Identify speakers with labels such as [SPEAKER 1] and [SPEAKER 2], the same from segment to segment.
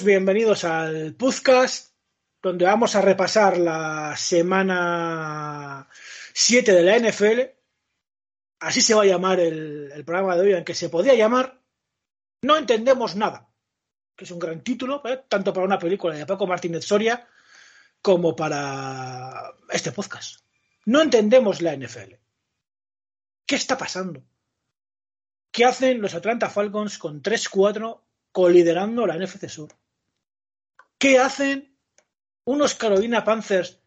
[SPEAKER 1] Bienvenidos al podcast, donde vamos a repasar la semana 7 de la NFL. Así se va a llamar el, programa de hoy, aunque se podía llamar No entendemos nada, que es un gran título, ¿eh? tanto para una película de Paco Martínez Soria como para este podcast. No entendemos la NFL. ¿Qué está pasando? ¿Qué hacen los Atlanta Falcons con 3-4 coliderando la NFC Sur? ¿Qué hacen unos Carolina Panthers,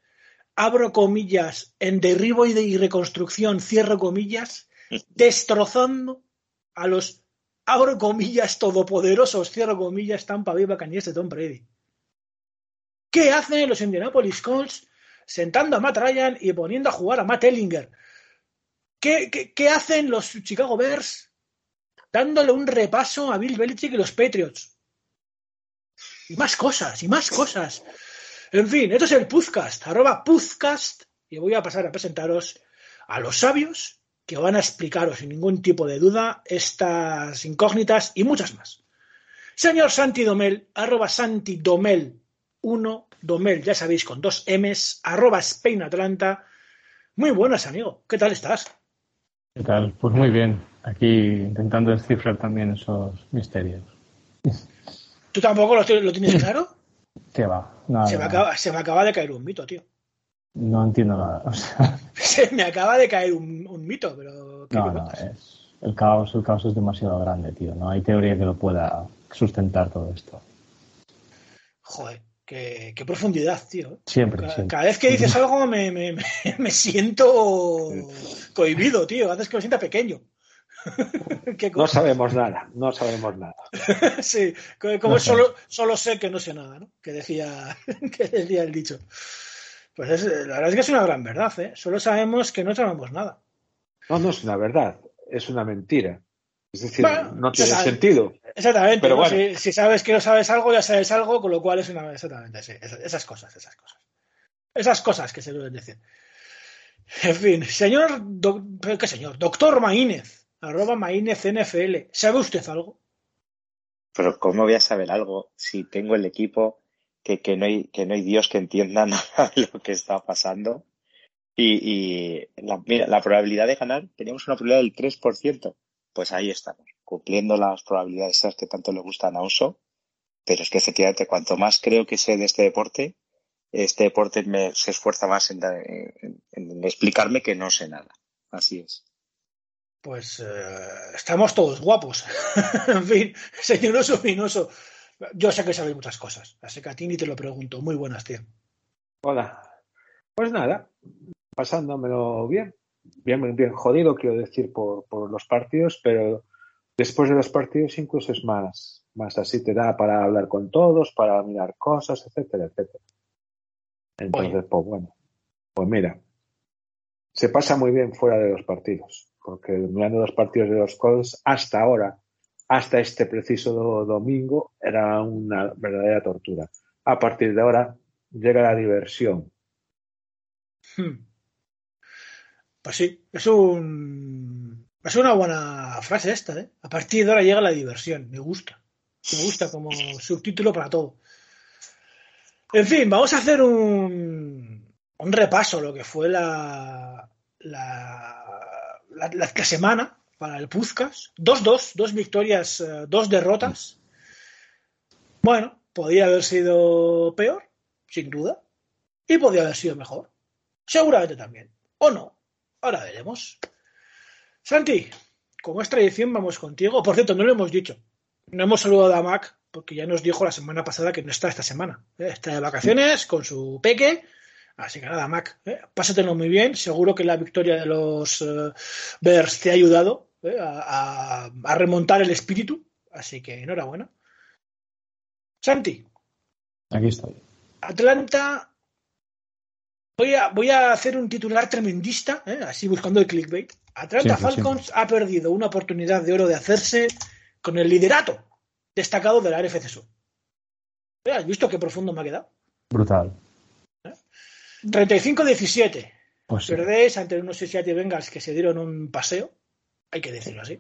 [SPEAKER 1] abro comillas, en derribo y, de, y reconstrucción, cierro comillas, destrozando a los, abro comillas, todopoderosos, cierro comillas, Tampa Bay Buccaneers de Tom Brady? ¿Qué hacen los Indianapolis Colts sentando a Matt Ryan y poniendo a jugar a Matt Ellinger? ¿Qué, qué, qué hacen los Chicago Bears dándole un repaso a Bill Belichick y los Patriots? Y más cosas, y más cosas. En fin, esto es el Puzcast, arroba Puzcast, y voy a pasar a presentaros a los sabios que van a explicaros sin ningún tipo de duda estas incógnitas y muchas más. Señor Santi Domel, arroba Santi Domel 1, Domel, ya sabéis, con dos M's, arroba Spain Atlanta. Muy buenas, amigo. ¿Qué tal estás?
[SPEAKER 2] ¿Qué tal? Pues muy bien. Aquí intentando descifrar también esos misterios.
[SPEAKER 1] ¿Tú tampoco lo, lo tienes claro?
[SPEAKER 2] ¿Qué va?
[SPEAKER 1] Se, me acaba, se, me acaba, de caer un mito, tío.
[SPEAKER 2] No entiendo nada. O sea...
[SPEAKER 1] Se me acaba de caer un, un mito, pero.
[SPEAKER 2] No, no, es, el caos, el caos es demasiado grande, tío. No hay teoría que lo pueda sustentar todo esto.
[SPEAKER 1] Joder. Qué, qué, profundidad, tío.
[SPEAKER 2] Siempre
[SPEAKER 1] cada,
[SPEAKER 2] siempre.
[SPEAKER 1] cada, vez que dices algo me, me, me, me siento cohibido, tío. Haces que me sienta pequeño.
[SPEAKER 3] no sabemos nada, no sabemos nada.
[SPEAKER 1] sí, como no solo, solo sé que no sé nada, ¿no? Que decía, que decía el dicho. Pues es, la verdad es que es una gran verdad, ¿eh? Solo sabemos que no sabemos nada.
[SPEAKER 3] No, no es una verdad, es una mentira. Es decir, bueno, no tiene sentido.
[SPEAKER 1] Exactamente. Pero ¿no? bueno. si, si, sabes que no sabes algo, ya sabes algo, con lo cual es una. Exactamente, sí. Esas cosas, esas cosas. Esas cosas que se deben decir. En fin, señor. Do, ¿Qué señor? Doctor Maínez, arroba. ¿Sabe usted algo?
[SPEAKER 4] Pero, ¿cómo voy a saber algo si tengo el equipo que, que, no, hay, que no hay Dios que entienda nada de lo que está pasando? Y, y la, mira, la probabilidad de ganar, teníamos una probabilidad del 3% pues ahí estamos, cumpliendo las probabilidades esas que tanto le gustan a Oso. Pero es que efectivamente, cuanto más creo que sé de este deporte, este deporte me, se esfuerza más en, explicarme que no sé nada. Así es.
[SPEAKER 1] Pues eh, estamos todos guapos. en fin, señor Oso Minoso, yo sé que sabéis muchas cosas, así que a ti ni te lo pregunto. Muy buenas, tío.
[SPEAKER 3] Hola. Pues nada, pasándomelo bien bien, bien jodido, quiero decir, por, por los partidos, pero después de los partidos incluso es más, más así, te da para hablar con todos, para mirar cosas, etcétera, etcétera. Entonces, Oye. pues bueno, pues mira, se pasa muy bien fuera de los partidos, porque mirando los partidos de los Colts hasta ahora, hasta este preciso do domingo, era una verdadera tortura. A partir de ahora llega la diversión.
[SPEAKER 1] Hmm. Pues sí, es un. Es una buena frase esta, ¿eh? A partir de ahora llega la diversión. Me gusta. Me gusta como subtítulo para todo. En fin, vamos a hacer un, un repaso lo que fue la, la, la, semana para el Puzcas. 2-2, dos victorias, uh, dos derrotas. Bueno, podría haber sido peor, sin duda. Y podría haber sido mejor. Seguramente también. O no. Ahora veremos. Santi, como es tradición, vamos contigo. Por cierto, no lo hemos dicho. No hemos saludado a Mac porque ya nos dijo la semana pasada que no está esta semana. ¿eh? Está de vacaciones con su peque. Así que nada, Mac, ¿eh? pásatelo muy bien. Seguro que la victoria de los uh, Bears te ha ayudado ¿eh? a, a, a, remontar el espíritu. Así que enhorabuena. Santi.
[SPEAKER 2] Aquí estoy.
[SPEAKER 1] Atlanta Voy a, voy a, hacer un titular tremendista, ¿eh? así buscando el clickbait. Atlanta siempre, Falcons siempre. ha perdido una oportunidad de oro de hacerse con el liderato destacado de la RFC Sur. ¿Has visto qué profundo me ha quedado?
[SPEAKER 2] Brutal.
[SPEAKER 1] ¿Eh? 35-17. Pues sí. Perdéis ante unos Cincinnati Bengals que se dieron un paseo. Hay que decirlo así.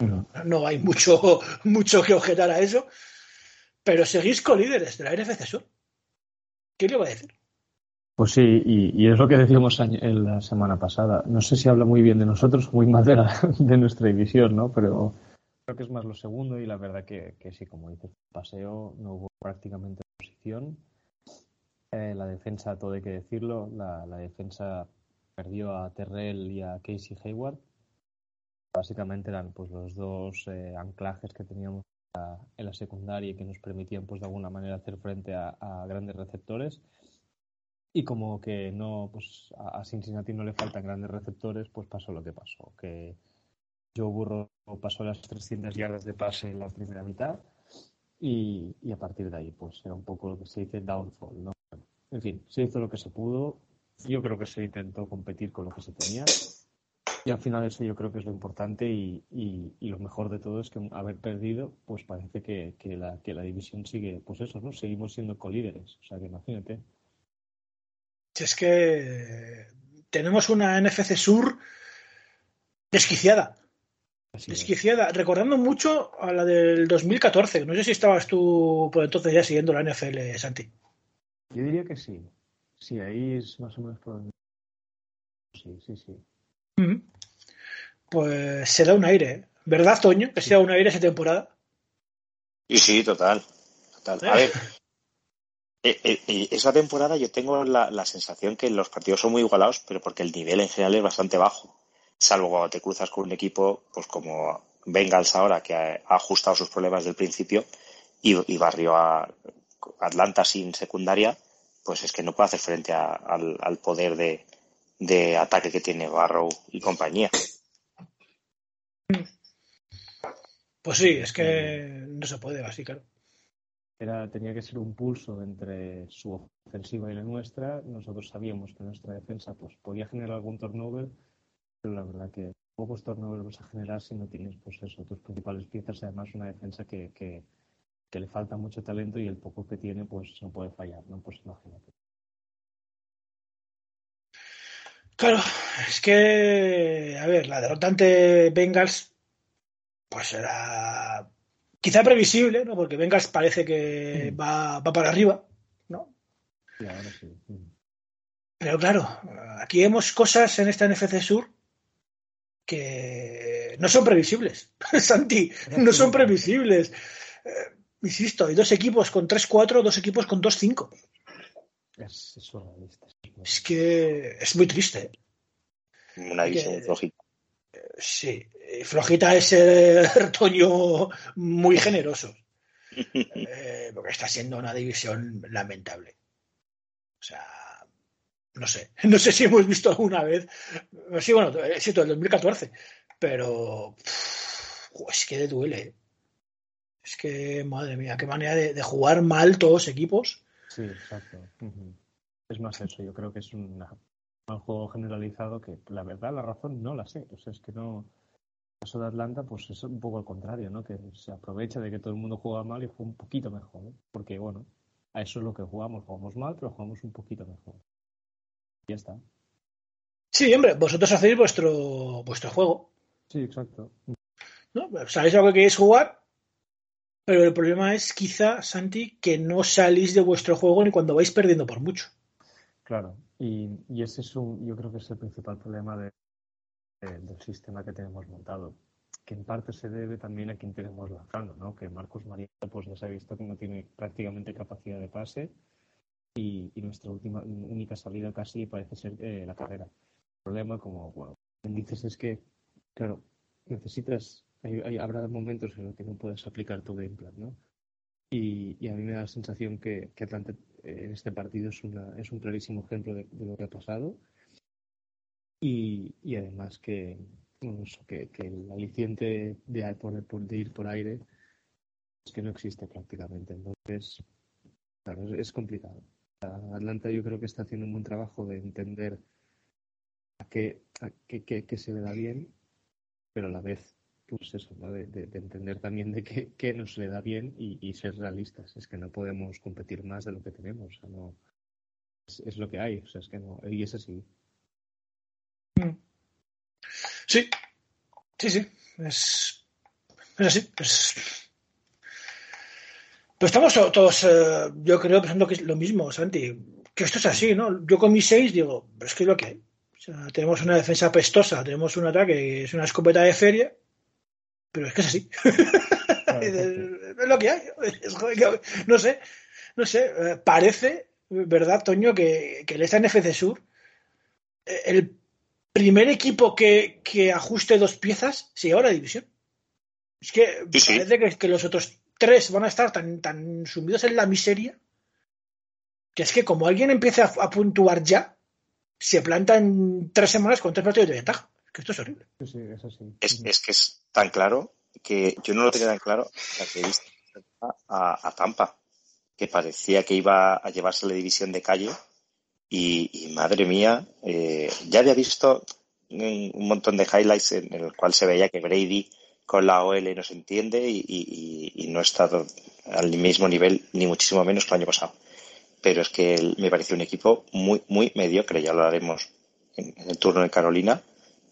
[SPEAKER 1] No, no hay mucho, mucho que objetar a eso. pero seguís co-líderes de la NFC Sur. ¿Qué le va a decir?
[SPEAKER 2] Pues sí, y, y es lo que decíamos en la semana pasada. No sé si habla muy bien de nosotros muy mal de, la- de nuestra división, ¿no? Pero creo que es más lo segundo y la verdad que, que sí, como dices, paseo no hubo prácticamente oposición. Eh, la defensa, todo hay que decirlo, la, defensa perdió a Terrell y a Casey Hayward. Básicamente eran pues los dos eh, anclajes que teníamos en la- en la secundaria y que nos permitían pues de alguna manera hacer frente a, a grandes receptores. Y como que no, pues a a Cincinnati no le faltan grandes receptores, pues pasó lo que pasó. Que Joe Burrow pasó las 300 yardas de pase en la primera mitad y, y a partir de ahí, pues era un poco lo que se dice downfall, ¿no? En fin, se hizo lo que se pudo. Yo creo que se intentó competir con lo que se tenía. Y al final eso yo creo que es lo importante y, y- y lo mejor de todo es que haber perdido, pues parece que, que la, que la división sigue, pues eso, ¿no? Seguimos siendo colíderes. O sea que imagínate.
[SPEAKER 1] Es que tenemos una NFC Sur desquiciada.
[SPEAKER 2] Así es.
[SPEAKER 1] Desquiciada. Recordando mucho a la del 2014. No sé si estabas tú por entonces ya siguiendo la NFL, Santi.
[SPEAKER 2] Yo diría que sí. Sí, ahí es más o menos por donde. Sí, sí, sí.
[SPEAKER 1] Ujú. Pues se da un aire. ¿eh? ¿Verdad, Toño? Que se da un aire esa temporada.
[SPEAKER 4] Y sí, total. total. A ver, eh, eh, eh, esa temporada yo tengo la, la sensación que los partidos son muy igualados, pero porque el nivel en general es bastante bajo. Salvo cuando te cruzas con un equipo, pues como Bengals ahora, que ha, ha ajustado sus problemas del principio y, y barrió a Atlanta sin secundaria, pues es que no puede hacer frente a- al, al poder de, de ataque que tiene Barrow y compañía.
[SPEAKER 1] Pues sí, es que no se puede, así, claro.
[SPEAKER 2] Era, tenía que ser un pulso entre su ofensiva y la nuestra. Nosotros sabíamos que nuestra defensa pues, podía generar algún turnover, pero la verdad que pocos turnovers vas a generar si no tienes pues eso, tus principales piezas. Además, una defensa que, que, que le falta mucho talento y el poco que tiene pues no puede fallar, ¿no? Pues imagínate.
[SPEAKER 1] Claro, es que, a ver, la derrota ante Bengals, pues era quizá previsible, ¿no? Porque Bengals parece que
[SPEAKER 2] Mm.
[SPEAKER 1] va, va para arriba, ¿no?
[SPEAKER 2] Ahora sí. Mm.
[SPEAKER 1] Pero claro, aquí vemos cosas en esta NFC Sur que no son previsibles. Santi, no son previsibles. Eh, insisto, hay dos equipos con 3-4, dos equipos con 2-5.
[SPEAKER 2] Es, es.
[SPEAKER 1] Es que es muy triste.
[SPEAKER 4] Una división
[SPEAKER 1] Que-
[SPEAKER 4] flojita.
[SPEAKER 1] Sí, eh, flojita es ser Toño muy generoso. Eh, porque está siendo una división lamentable. O sea, no sé. No sé si hemos visto alguna vez. Sí, bueno, es cierto, el 2014. Pero pff, es que duele. Es que, madre mía, qué manera de, de jugar mal todos equipos.
[SPEAKER 2] Sí, exacto. Es más eso, yo creo que es un mal juego generalizado que la verdad la razón no la sé. O sea, es que no. El caso de Atlanta, pues es un poco al contrario, ¿no? Que se aprovecha de que todo el mundo juega mal y juega un poquito mejor. Porque, bueno, a eso es lo que jugamos. Jugamos mal, pero jugamos un poquito mejor. Y ya está.
[SPEAKER 1] Sí, hombre, vosotros hacéis vuestro, vuestro juego.
[SPEAKER 2] Sí, exacto.
[SPEAKER 1] ¿no? Sabéis a lo que queréis jugar, pero el problema es quizá, Santi, que no salís de vuestro juego ni cuando vais perdiendo por mucho.
[SPEAKER 2] Claro. Y, ese es un, yo creo que es el principal problema de- de- del sistema que tenemos montado. Que en parte se debe también a quien tenemos lanzando, ¿no? Que Marcos María, pues ya se ha visto que no tiene prácticamente capacidad de pase y, nuestra última, única salida casi parece ser eh, la carrera. El problema, como bueno, dices, es que, claro, necesitas, habrá momentos en los que no puedes aplicar tu game plan, ¿no? Y, a mí me da la sensación que, que Atlanta eh, en este partido es, una, es un clarísimo ejemplo de, lo que ha pasado. Y, además que, bueno, que, que el aliciente de, por- de ir por aire es que no existe prácticamente. Entonces, claro, es, complicado. Atlanta yo creo que está haciendo un buen trabajo de entender a qué, a qué- qué se le da bien, pero a la vez, pues eso, ¿no? de, de- de entender también de qué, qué nos le da bien y, y ser realistas. Es que no podemos competir más de lo que tenemos. O sea, no, es, lo que hay. O sea, es que no, y es así.
[SPEAKER 1] Sí, sí, sí. Es, así. Es... Pero estamos todos, eh, yo creo, pensando que es lo mismo, Santi. Que esto es así, ¿no? Yo con mis seis digo, pero es que es lo que hay. O sea, tenemos una defensa pestosa, tenemos un ataque que es una escopeta de feria, pero es que es así. es lo que hay. no sé, no sé. eh, Parece, ¿verdad, Toño, que, que el NFC Sur, eh, el primer equipo que, que ajuste dos piezas se lleva la división. Es que
[SPEAKER 4] Sí, sí.
[SPEAKER 1] parece que, que los otros tres van a estar tan, tan sumidos en la miseria que es que como alguien empiece a, a puntuar ya, se planta en tres semanas con tres partidos de ventaja. Es que esto es horrible.
[SPEAKER 2] Sí, sí, eso sí.
[SPEAKER 4] Es, es que es tan claro que yo no lo tenía tan claro hasta que he visto a, a Tampa, que parecía que iba a llevarse la división de calle y, y madre mía, eh, ya había visto un, un montón de highlights en el cual se veía que Brady con la OL no se entiende y, y- y no está al mismo nivel, ni muchísimo menos que el año pasado. Pero es que me pareció un equipo muy, muy mediocre, ya lo haremos en, en el turno de Carolina,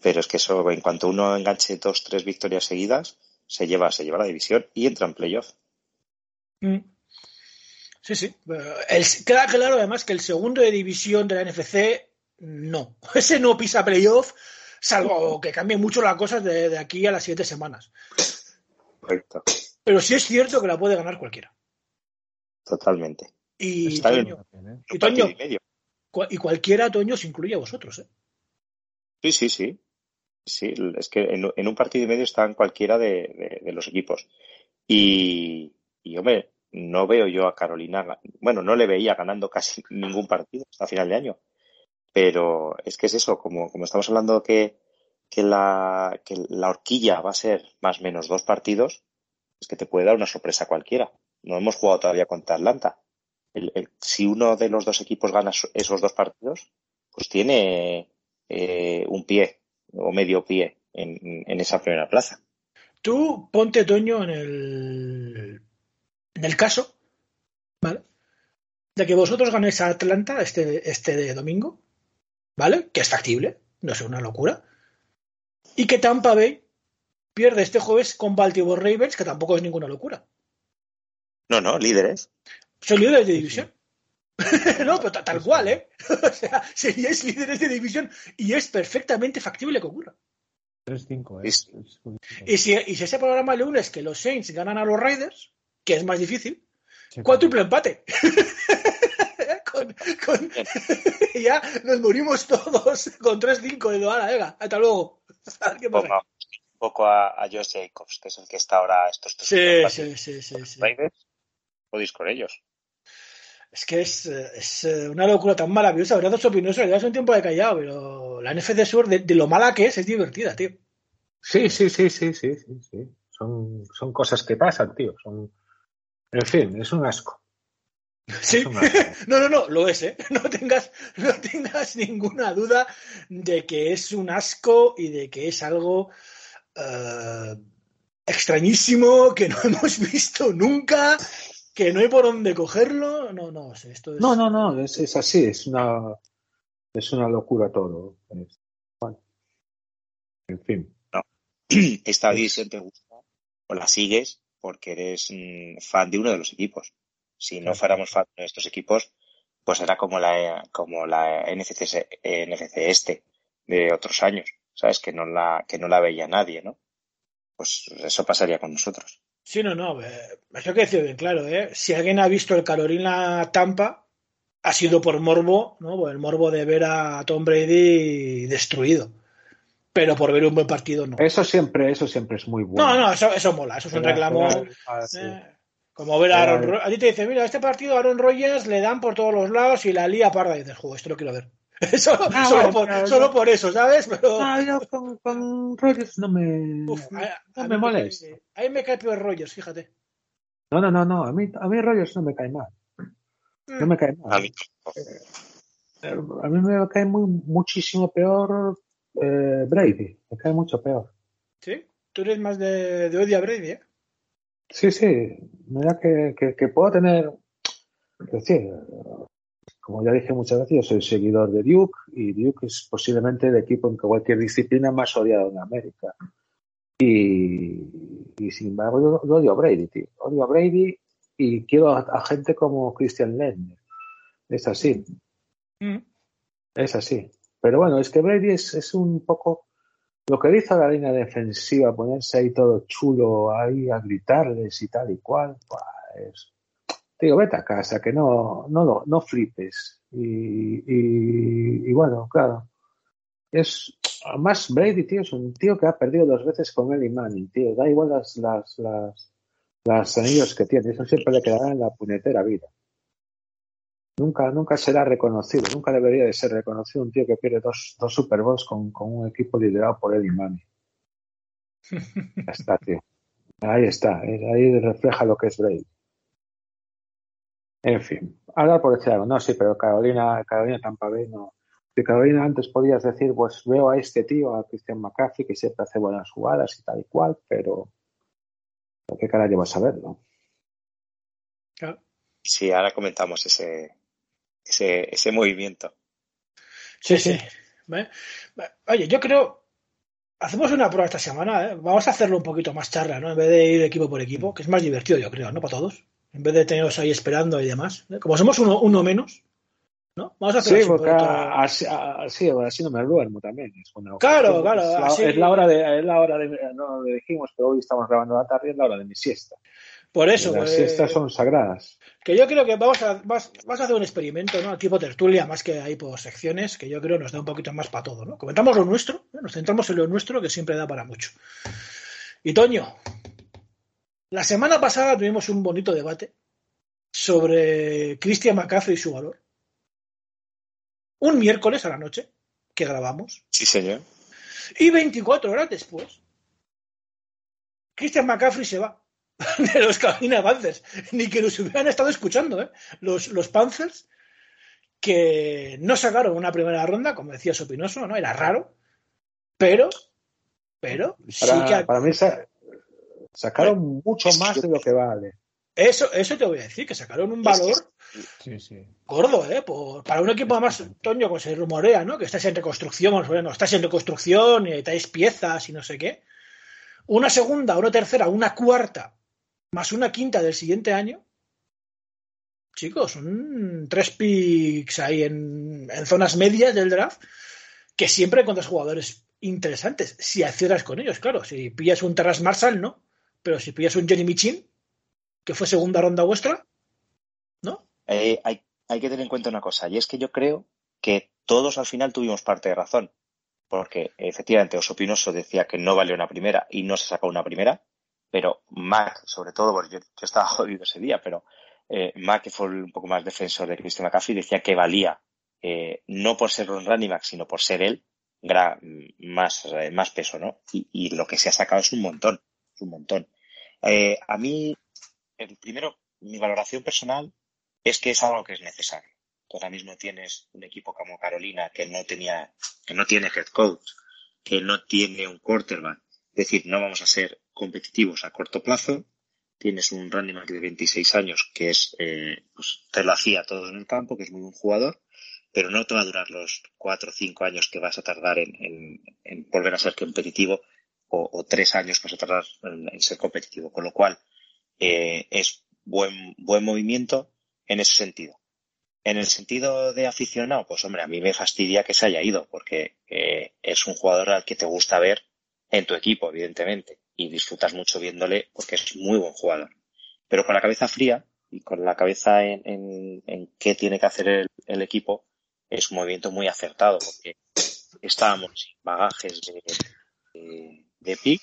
[SPEAKER 4] pero es que eso, en cuanto uno enganche dos, tres victorias seguidas, se lleva, se lleva la división y entra en playoff.
[SPEAKER 1] Mm. Sí, sí. El, queda claro además que el segundo de división de la NFC no. Ese no pisa playoff, salvo que cambie mucho las cosas de, de aquí a las siete semanas.
[SPEAKER 4] Correcto.
[SPEAKER 1] Pero sí es cierto que la puede ganar cualquiera.
[SPEAKER 4] Totalmente.
[SPEAKER 1] Y,
[SPEAKER 4] Está bien.
[SPEAKER 1] Toño,
[SPEAKER 2] También, ¿eh?
[SPEAKER 1] y, Toño,
[SPEAKER 4] y medio.
[SPEAKER 1] y cualquiera, Toño, se incluye a vosotros. ¿eh?
[SPEAKER 4] Sí, sí, sí. Sí, es que en, un partido y medio están cualquiera de, los equipos. Y, y, hombre, no veo yo a Carolina, bueno, no le veía ganando casi ningún partido hasta final de año. Pero es que es eso, como, como estamos hablando que, que, la, que la horquilla va a ser más o menos dos partidos, es que te puede dar una sorpresa cualquiera. No hemos jugado todavía contra Atlanta. El- el- si uno de los dos equipos gana so- esos dos partidos, pues tiene eh, un pie o medio pie en, en esa primera plaza.
[SPEAKER 1] Tú ponte, Toño, en el, en el caso, ¿vale? De que vosotros ganéis a Atlanta este, este de domingo, ¿vale? Que es factible, no es una locura. Y que Tampa Bay pierde este jueves con Baltimore Ravens, que tampoco es ninguna locura.
[SPEAKER 4] No, no, líderes.
[SPEAKER 1] Son líderes de división. no, pero ta- tal cual, ¿eh? o sea, seríais líderes de división y es perfectamente factible que ocurra.
[SPEAKER 2] 3-5, ¿eh?
[SPEAKER 4] Es-.
[SPEAKER 1] Y si, y si ese programa el lunes que los Saints ganan a los Raiders, que es más difícil,
[SPEAKER 2] Sí,
[SPEAKER 1] cuádruple empate. con, con- ya nos morimos todos con 3-5 de Doana, venga, hasta luego. Qué pasa.
[SPEAKER 4] Ponga un poco a, a Josh Jacobs, que es el que está ahora estos tres
[SPEAKER 1] Sí, sí, sí, sí.
[SPEAKER 4] Raiders, podéis con ellos.
[SPEAKER 1] Es que es, eh, es eh, una locura tan maravillosa. Verdad, su opinión, ya hace un tiempo de callado, pero la NFC Sur, de, de lo mala que es, es divertida, tío.
[SPEAKER 3] Sí, sí, sí, sí, sí, sí, sí. Son, son cosas que pasan, tío. Son, en fin, es un asco.
[SPEAKER 1] Sí.
[SPEAKER 3] Es.
[SPEAKER 1] No, no, no, lo es, ¿eh? No tengas, no tengas ninguna duda de que es un asco y de que es algo eh, extrañísimo que no hemos visto nunca, que no hay por dónde cogerlo. No, no, o sea, esto es.
[SPEAKER 3] No, no, no, es, es así, es una, es una locura todo. Es- bueno. En fin.
[SPEAKER 4] Esta división te gusta o la sigues porque eres mm, fan de uno de los equipos. Si no fuéramos fan de estos equipos, pues era como la, como la NFC, NFC este de otros años, ¿sabes? Que no la, que no la veía nadie, ¿no? Pues eso pasaría con nosotros.
[SPEAKER 1] Sí, no, no. eh, Eso hay que decir bien claro, ¿eh? Si alguien ha visto el Carolina Tampa, ha sido por morbo, ¿no? Por el morbo de ver a Tom Brady destruido. Pero por ver un buen partido, no.
[SPEAKER 3] Eso siempre, eso siempre es muy bueno.
[SPEAKER 1] No, no, eso, eso mola, eso es un reclamo.
[SPEAKER 3] era- sí.
[SPEAKER 1] eh, como ver a Aaron Ro- A ti te dice, mira, este partido a Aaron Rodgers le dan por todos los lados y la lía parda. Y dices, juego, esto lo quiero ver. solo,
[SPEAKER 3] Ah,
[SPEAKER 1] solo
[SPEAKER 3] bueno,
[SPEAKER 1] por,
[SPEAKER 3] pero-
[SPEAKER 1] solo por eso, ¿sabes? Pero.
[SPEAKER 3] No, yo con, con Rodgers no me,
[SPEAKER 1] uf, a-
[SPEAKER 3] no
[SPEAKER 1] a
[SPEAKER 3] me molesta.
[SPEAKER 1] A mí me cae peor Rodgers, fíjate.
[SPEAKER 3] No, no, no, no. A mí, a mí Rodgers no me cae mal. No me cae mal.
[SPEAKER 4] A mí,
[SPEAKER 3] Eh, A mí me cae muy, muchísimo peor eh, Brady. Me cae mucho peor.
[SPEAKER 1] ¿Sí? Tú eres más de, de odio a Brady, ¿eh?
[SPEAKER 3] Sí, sí. Mira que, que, que puedo tener. Es decir, como ya dije muchas veces, yo soy seguidor de Duke y Duke es posiblemente el equipo en cualquier disciplina más odiado en América. Y, y sin embargo, yo, yo odio a Brady, tío. Odio a Brady y quiero a, gente como Christian Lendner. Es así. Mm. Es así. Pero bueno, es que Brady es, un poco lo que dice la línea defensiva, ponerse ahí todo chulo, ahí a gritarles y tal y cual. Pues, digo, vete a casa, que no, no, no flipes. Y, y, bueno, claro. Es más Brady, tío, es un tío que ha perdido dos veces con Eli Manning, tío. Da igual las, las, las, las anillos que tiene, eso siempre le quedará en la puñetera vida. Nunca, nunca será reconocido, nunca debería de ser reconocido un tío que pierde dos, dos Super Bowls con, con un equipo liderado por Eddie Manning. Ya está, tío. Ahí está, ahí refleja lo que es Brady. En fin, ahora por decir algo, no, sí, pero Carolina, Carolina Tampa Bay no. De Carolina antes podías decir, pues veo a este tío, a Christian McCaffrey, que siempre hace buenas jugadas y tal y cual, pero ¿qué cara llevas a verlo?
[SPEAKER 4] Sí, ahora comentamos ese, ese, ese movimiento.
[SPEAKER 1] Sí, sí. Oye, yo creo, hacemos una prueba esta semana, ¿eh? vamos a hacerlo un poquito más charla, ¿no? En vez de ir equipo por equipo, que es más divertido, yo creo, ¿no? Para todos. En vez de tenerlos ahí esperando y demás. ¿eh? Como somos uno, uno menos, ¿no?
[SPEAKER 3] Vamos a hacer sí, porque así, así, no me duermo también.
[SPEAKER 1] claro, claro.
[SPEAKER 3] Es la, hora de, es la hora de, no lo dijimos, pero hoy estamos grabando la tarde, es la hora de mi siesta.
[SPEAKER 1] Por eso.
[SPEAKER 3] Las pues, siestas son sagradas.
[SPEAKER 1] Que yo creo que vamos a, vas, a hacer un experimento, ¿no? Tipo tertulia, más que ahí por secciones, que yo creo nos da un poquito más para todo, ¿no? Comentamos lo nuestro, nos centramos en lo nuestro, que siempre da para mucho. Y Toño, la semana pasada tuvimos un bonito debate sobre Christian McCaffrey y su valor. Un miércoles a la noche, que grabamos.
[SPEAKER 4] Sí, señor.
[SPEAKER 1] Y 24 horas después, Christian McCaffrey se va. de los Carolina Panthers, ni que los hubieran estado escuchando, ¿eh? Los, los Panthers que no sacaron una primera ronda, como decía Sopinoso, ¿no? Era raro, pero, pero
[SPEAKER 3] para, mí sacaron mucho más de lo que vale.
[SPEAKER 1] Eso, eso te voy a decir, que sacaron un valor gordo, ¿eh? para un equipo más, Toño, pues se rumorea, ¿no? Que estás en reconstrucción, bueno, estás en reconstrucción y traes piezas y no sé qué. Una segunda, una tercera, una cuarta más una quinta del siguiente año, chicos, son tres picks ahí en, zonas medias del draft que siempre encuentras jugadores interesantes. Si aciertas con ellos, claro. Si pillas un Terras Marshall, no. Pero si pillas un Jenny Michin, que fue segunda ronda vuestra, ¿no?
[SPEAKER 4] Eh, hay, hay que tener en cuenta una cosa, y es que yo creo que todos al final tuvimos parte de razón. Porque efectivamente Osopinoso decía que no vale una primera y no se sacó una primera pero Mac, sobre todo, porque yo, estaba jodido ese día, pero eh, Mac, que fue un poco más defensor de Christian McCaffrey, decía que valía, eh, no por ser running back, sino por ser él, más, más peso, ¿no? Y, lo que se ha sacado es un montón, un montón. Eh, a mí, el primero, mi valoración personal es que es algo que es necesario. ahora mismo tienes un equipo como Carolina que no tenía, que no tiene head coach, que no tiene un quarterback, es decir, no vamos a ser competitivos a corto plazo. Tienes un running back de 26 años que es, eh, pues te lo hacía todo en el campo, que es muy buen jugador, pero no te va a durar los 4 o 5 años que vas a tardar en, volver a ser competitivo o, tres años que tardar en, ser competitivo. Con lo cual, eh, es buen, buen movimiento en ese sentido. En el sentido de aficionado, pues hombre, a mí me fastidia que se haya ido, porque eh, es un jugador al que te gusta ver en tu equipo, evidentemente, y disfrutas mucho viéndole porque es muy buen jugador. Pero con la cabeza fría y con la cabeza en, en, qué tiene que hacer el, equipo, es un movimiento muy acertado porque estábamos sin bagajes de, pick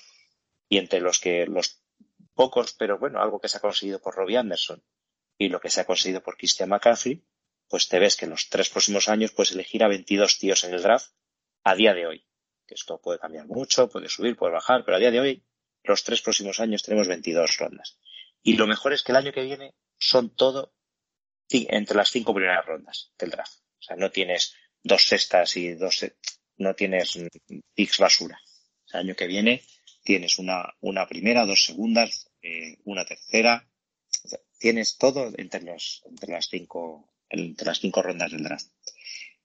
[SPEAKER 4] y entre los que los pocos, pero bueno, algo que se ha conseguido por Robbie Anderson y lo que se ha conseguido por Christian McCaffrey, pues te ves que en los tres próximos años puedes elegir a 22 tíos en el draft a día de hoy que esto puede cambiar mucho, puede subir, puede bajar, pero a día de hoy, los tres próximos años tenemos 22 rondas. Y lo mejor es que el año que viene son todo entre las cinco primeras rondas del draft. O sea, no tienes dos sextas y dos, no tienes picks basura. El año que viene tienes una, una primera, dos segundas, eh, una tercera. tienes todo entre, los, entre, las cinco, entre las cinco rondas del draft.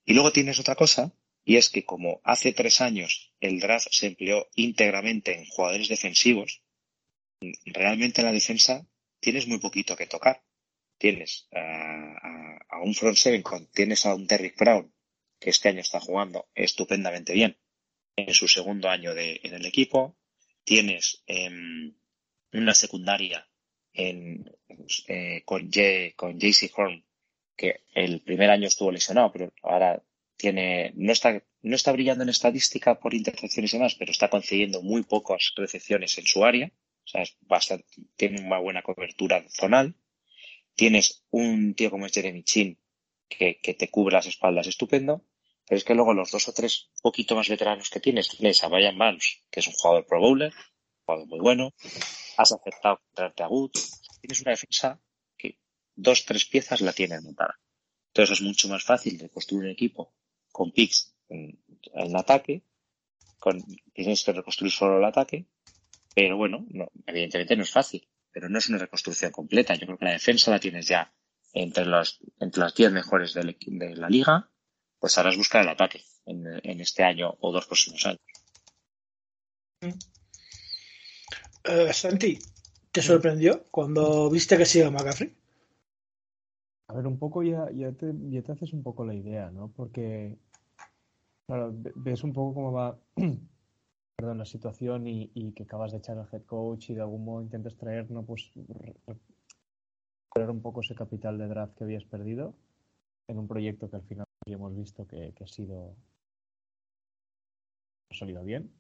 [SPEAKER 4] Y luego tienes otra cosa y es que como hace tres años el draft se empleó íntegramente en jugadores defensivos, realmente en la defensa tienes muy poquito que tocar. tienes a, a un front seven, con, tienes a un Derrick Brown, que este año está jugando estupendamente bien en su segundo año de, en el equipo, tienes em, una secundaria en, eh, con, J, JC Horn, que el primer año estuvo lesionado, pero ahora tiene, no está, no está brillando en estadística por intercepciones y demás, pero está concediendo muy pocas recepciones en su área. O sea, es bastante, tiene una buena cobertura zonal. Tienes un tío como es Jeremy Chin, que, que te cubre las espaldas estupendo. Pero es que luego los dos o tres poquito más veteranos que tienes, tienes a Brian Vance, que es un jugador pro bowler, un jugador muy bueno. Has aceptado traerte a Wood. Tienes una defensa que dos, tres piezas la tienen montada. Entonces es mucho más fácil de construir un equipo con picks en, ataque, con, tienes que reconstruir solo el ataque, pero bueno, no, evidentemente no es fácil, pero no es una reconstrucción completa. Yo creo que la defensa la tienes ya entre las, entre las 10 mejores de la liga, pues ahora es buscar el ataque en, en este año o dos próximos años.
[SPEAKER 1] Uh, Santi, ¿te sorprendió cuando viste que iba McCaffrey?
[SPEAKER 2] A ver, un poco ya, ya, te, ya te haces un poco la idea, ¿no? Porque, claro, ves un poco cómo va, perdón, la situación y, y, que acabas de echar al head coach y de algún modo intentas traer, ¿no? Pues recuperar un poco ese capital de draft que habías perdido en un proyecto que al final hemos visto que, ha sido ha salido bien,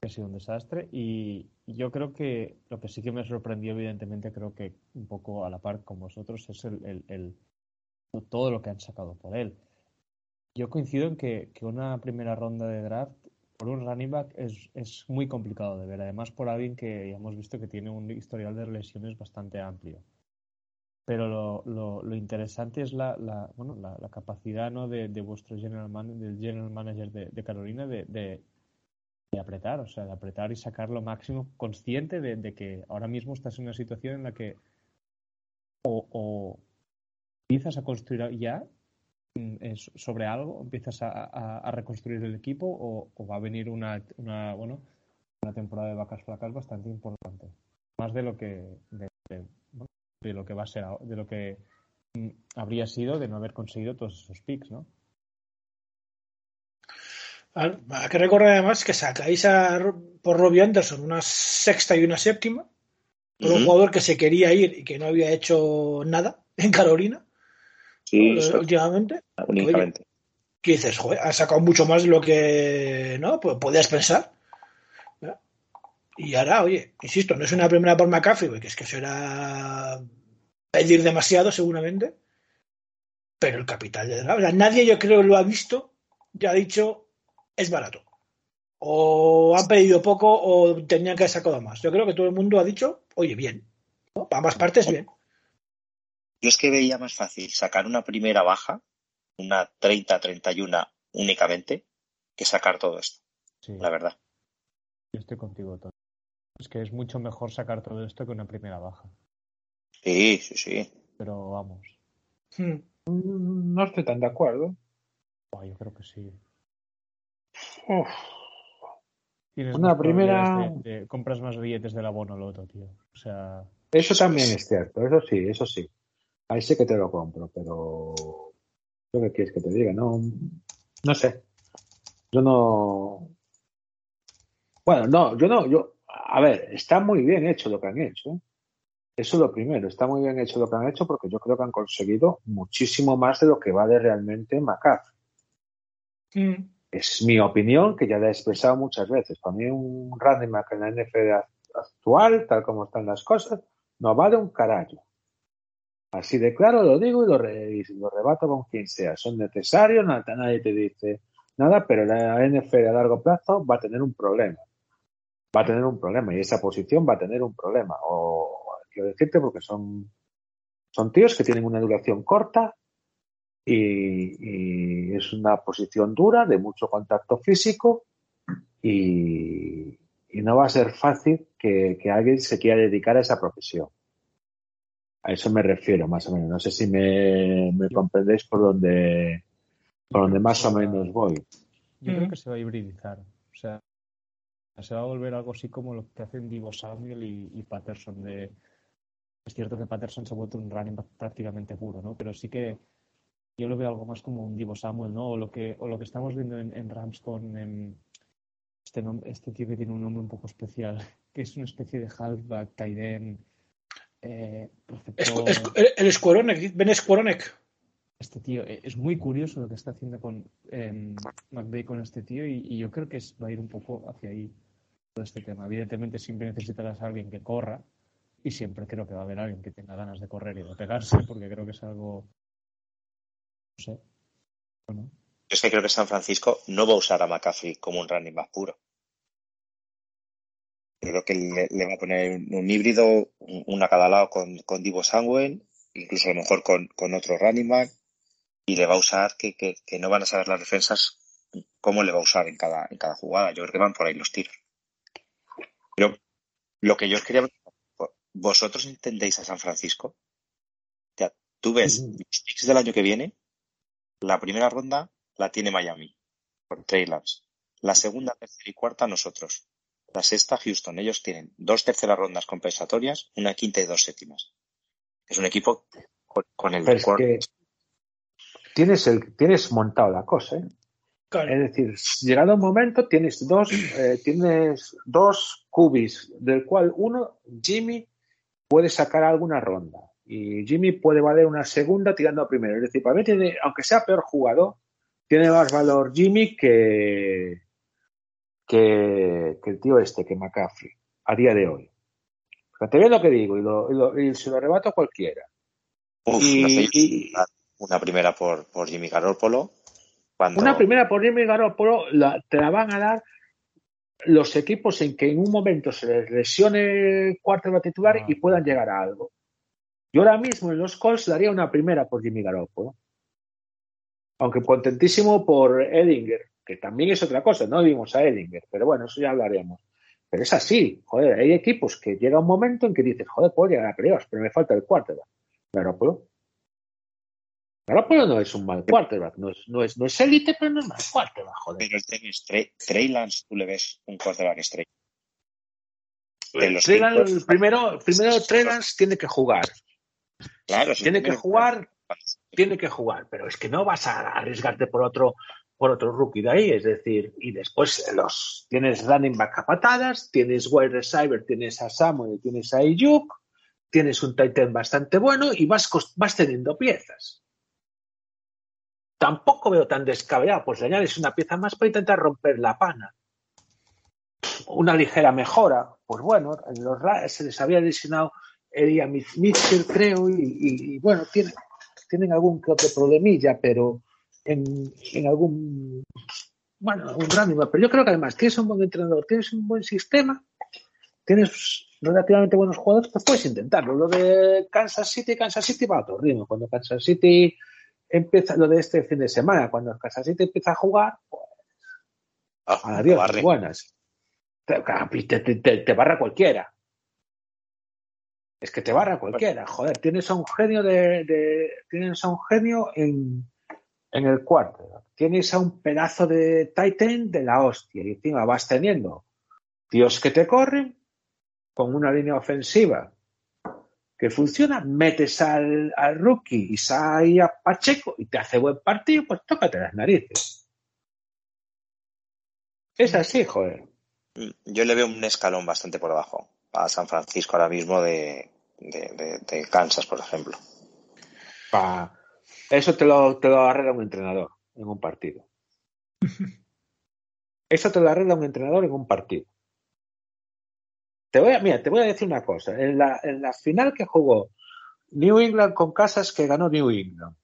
[SPEAKER 2] que ha sido un desastre y yo creo que lo que sí que me sorprendió evidentemente creo que un poco a la par con vosotros es el, el, todo lo que han sacado por él. Yo coincido en que, que, una primera ronda de draft por un running back es, es muy complicado de ver, además por alguien que ya hemos visto que tiene un historial de lesiones bastante amplio pero lo, lo, interesante es la, la, bueno, la, capacidad ¿no? de, de, vuestro general man, del general manager de, Carolina de, de, apretar, o sea, de apretar y sacar lo máximo, consciente de, que ahora mismo estás en una situación en la que o, o empiezas a construir ya mm, sobre algo, empiezas a, a, a reconstruir el equipo o, o, va a venir una, una, bueno, una temporada de vacas flacas bastante importante, más de lo que de, lo que va a ser, de lo que mm, habría sido de no haber conseguido todos esos picks, ¿no?
[SPEAKER 1] Hay que recordar además que sacáis a, por Robbie Anderson una sexta y una séptima, por uh -huh. un jugador que se quería ir y que no había hecho nada en Carolina
[SPEAKER 4] sí,
[SPEAKER 1] ¿no? últimamente.
[SPEAKER 4] Únicamente.
[SPEAKER 1] Oye, ¿Qué dices? Joder, ha sacado mucho más de lo que no pues podías pensar. Y ahora, oye, insisto, no es una primera por McCaffrey, que es que será pedir demasiado seguramente, pero el capital de draft, o sea, nadie yo creo lo ha visto, ya ha dicho, es barato. O han pedido poco o tenían que haber sacado más. Yo creo que todo el mundo ha dicho, oye, bien. ¿no? Para ambas partes, bien.
[SPEAKER 4] Yo es que veía más fácil sacar una primera baja, una 30-31 únicamente, que sacar todo esto. Sí. La verdad.
[SPEAKER 2] Yo estoy contigo, todo. Es que es mucho mejor sacar todo esto que una primera baja.
[SPEAKER 4] Sí, sí, sí.
[SPEAKER 2] Pero vamos.
[SPEAKER 3] Hmm. No estoy tan de acuerdo.
[SPEAKER 2] Oh, yo creo que sí.
[SPEAKER 3] Uf. Una primera.
[SPEAKER 2] De, de, compras más billetes del abono loto, tío. O sea.
[SPEAKER 3] Eso también es cierto, eso sí, eso sí. Ahí sí que te lo compro, pero. ¿Qué que quieres que te diga? No, no sé. Yo no. Bueno, no, yo no, yo, a ver, está muy bien hecho lo que han hecho. ¿eh? Eso es lo primero, está muy bien hecho lo que han hecho porque yo creo que han conseguido muchísimo más de lo que vale realmente McCaffrey. Mm. Es mi opinión, que ya la he expresado muchas veces. Para mí un running back en la NFL actual, tal como están las cosas, no vale un carajo. Así de claro lo digo y lo, re, y lo rebato con quien sea. Son necesarios, nadie te dice nada, pero la NFL a largo plazo va a tener un problema va a tener un problema y esa posición va a tener un problema. O quiero decirte porque son, son tíos que tienen una duración corta y, y es una posición dura de mucho contacto físico y, y no va a ser fácil que, que, alguien se quiera dedicar a esa profesión. A eso me refiero, más o menos. No sé si me, me comprendéis por donde, por donde más o menos voy.
[SPEAKER 2] Yo creo que se va a hibridizar. O sea, se va a volver algo así como lo que hacen Divo Samuel y, y Patterson de Es cierto que Patterson se ha vuelto un running back prácticamente puro, ¿no? Pero sí que yo lo veo algo más como un Divo Samuel, ¿no? O lo que, o lo que estamos viendo en, Rams con em, este, este tío que tiene un nombre un poco especial, que es una especie de halfback, Tyden.
[SPEAKER 1] Eh, el Squaronek, Ben Squaronek.
[SPEAKER 2] Este tío, eh, es muy curioso lo que está haciendo con eh, McVeigh con este tío y, yo creo que va a ir un poco hacia ahí este tema. Evidentemente siempre necesitarás a alguien que corra y siempre creo que va a haber alguien que tenga ganas de correr y de pegarse porque creo que es algo no sé.
[SPEAKER 4] Bueno. Es que creo que San Francisco no va a usar a McCaffrey como un running back puro. Creo que le, va a poner un híbrido, una a cada lado con, con Divo Samuel, incluso a lo mejor con, con otro running back, y le va a usar que, que, que, no van a saber las defensas cómo le va a usar en cada, en cada jugada. Yo creo que van por ahí los tiros. Pero lo que yo os quería ¿vosotros entendéis a San Francisco? O sea, tú ves los picks del año que viene la primera ronda la tiene Miami, por Trey La segunda, tercera y cuarta nosotros. La sexta, Houston. Ellos tienen dos terceras rondas compensatorias, una quinta y dos séptimas. Es un equipo con, el
[SPEAKER 3] Pero tienes, el, tienes montado la cosa, ¿eh? Es decir, llegado un momento tienes dos, eh, tienes dos cubis, del cual uno, Jimmy, puede sacar alguna ronda y Jimmy puede valer una segunda tirando a primero. Es decir, para mí tiene, aunque sea peor jugador, tiene más valor Jimmy que, que, el tío este, que McCaffrey, a día de hoy. Te ves lo que digo y, lo, y, se lo arrebato a cualquiera.
[SPEAKER 4] y, una primera por, por Jimmy Garoppolo. Cuando...
[SPEAKER 3] Una primera por Jimmy Garoppolo te la van a dar los equipos en que en un momento se les lesione el cuarto titular y ah. puedan llegar a algo. Yo ahora mismo en los Colts daría una primera por Jimmy Garoppolo. Aunque contentísimo por Edinger, que también es otra cosa, no vimos a Edinger, pero bueno, eso ya hablaremos. Pero es así, joder, hay equipos que llega un momento en que dices, joder, puedo llegar a playoffs, pero me falta el quarterback. Garoppolo. Garoppolo no es un mal quarterback, no es, no es, no es élite, pero no es mal quarterback, joder.
[SPEAKER 4] Pero el tenis, Trey, Lance, tú le ves un quarterback estrella.
[SPEAKER 3] primero, primero Trey Lance tiene que jugar.
[SPEAKER 4] Claro,
[SPEAKER 3] tiene que jugar, tiene que jugar, pero es que no vas a arriesgarte por otro por otro rookie de ahí, es decir, y después los tienes running back a patadas, tienes wide receiver, tienes a Samuel, tienes a Iyuk, tienes un Titan bastante bueno y vas, vas teniendo piezas. Tampoco veo tan descabellado, pues le añades una pieza más para intentar romper la pana. Una ligera mejora, pues bueno, los, se les había diseñado Eddie Mitchell, creo, y, bueno, tienen, tienen algún que otro problemilla, pero en, en algún, bueno, un running pero yo creo que además tienes un buen entrenador, tienes un buen sistema, tienes relativamente buenos jugadores, pues puedes intentarlo. Lo de Kansas City, Kansas City va a otro ritmo. Cuando Kansas City empieza, lo de este fin de semana, cuando Kansas City empieza a jugar, pues, ah, adiós, buenas. Te, te, te, barra cualquiera. Es que te barra cualquiera, joder, tienes a un genio de, tienes a un genio en, en el cuarto, tienes a un pedazo de Titan de la hostia y encima vas teniendo tíos que te corren con una línea ofensiva que funciona, metes al, al rookie y sale a Pacheco y te hace buen partido, pues tócate las narices. Es así, joder.
[SPEAKER 4] Yo le veo un escalón bastante por abajo a San Francisco ahora mismo de, de, Kansas, por ejemplo.
[SPEAKER 3] Eso te lo, te lo arregla un entrenador en un partido. Eso te lo arregla un entrenador en un partido. Te voy a, mira, te voy a decir una cosa. En la, en la final que jugó New England con Casas, que ganó New England,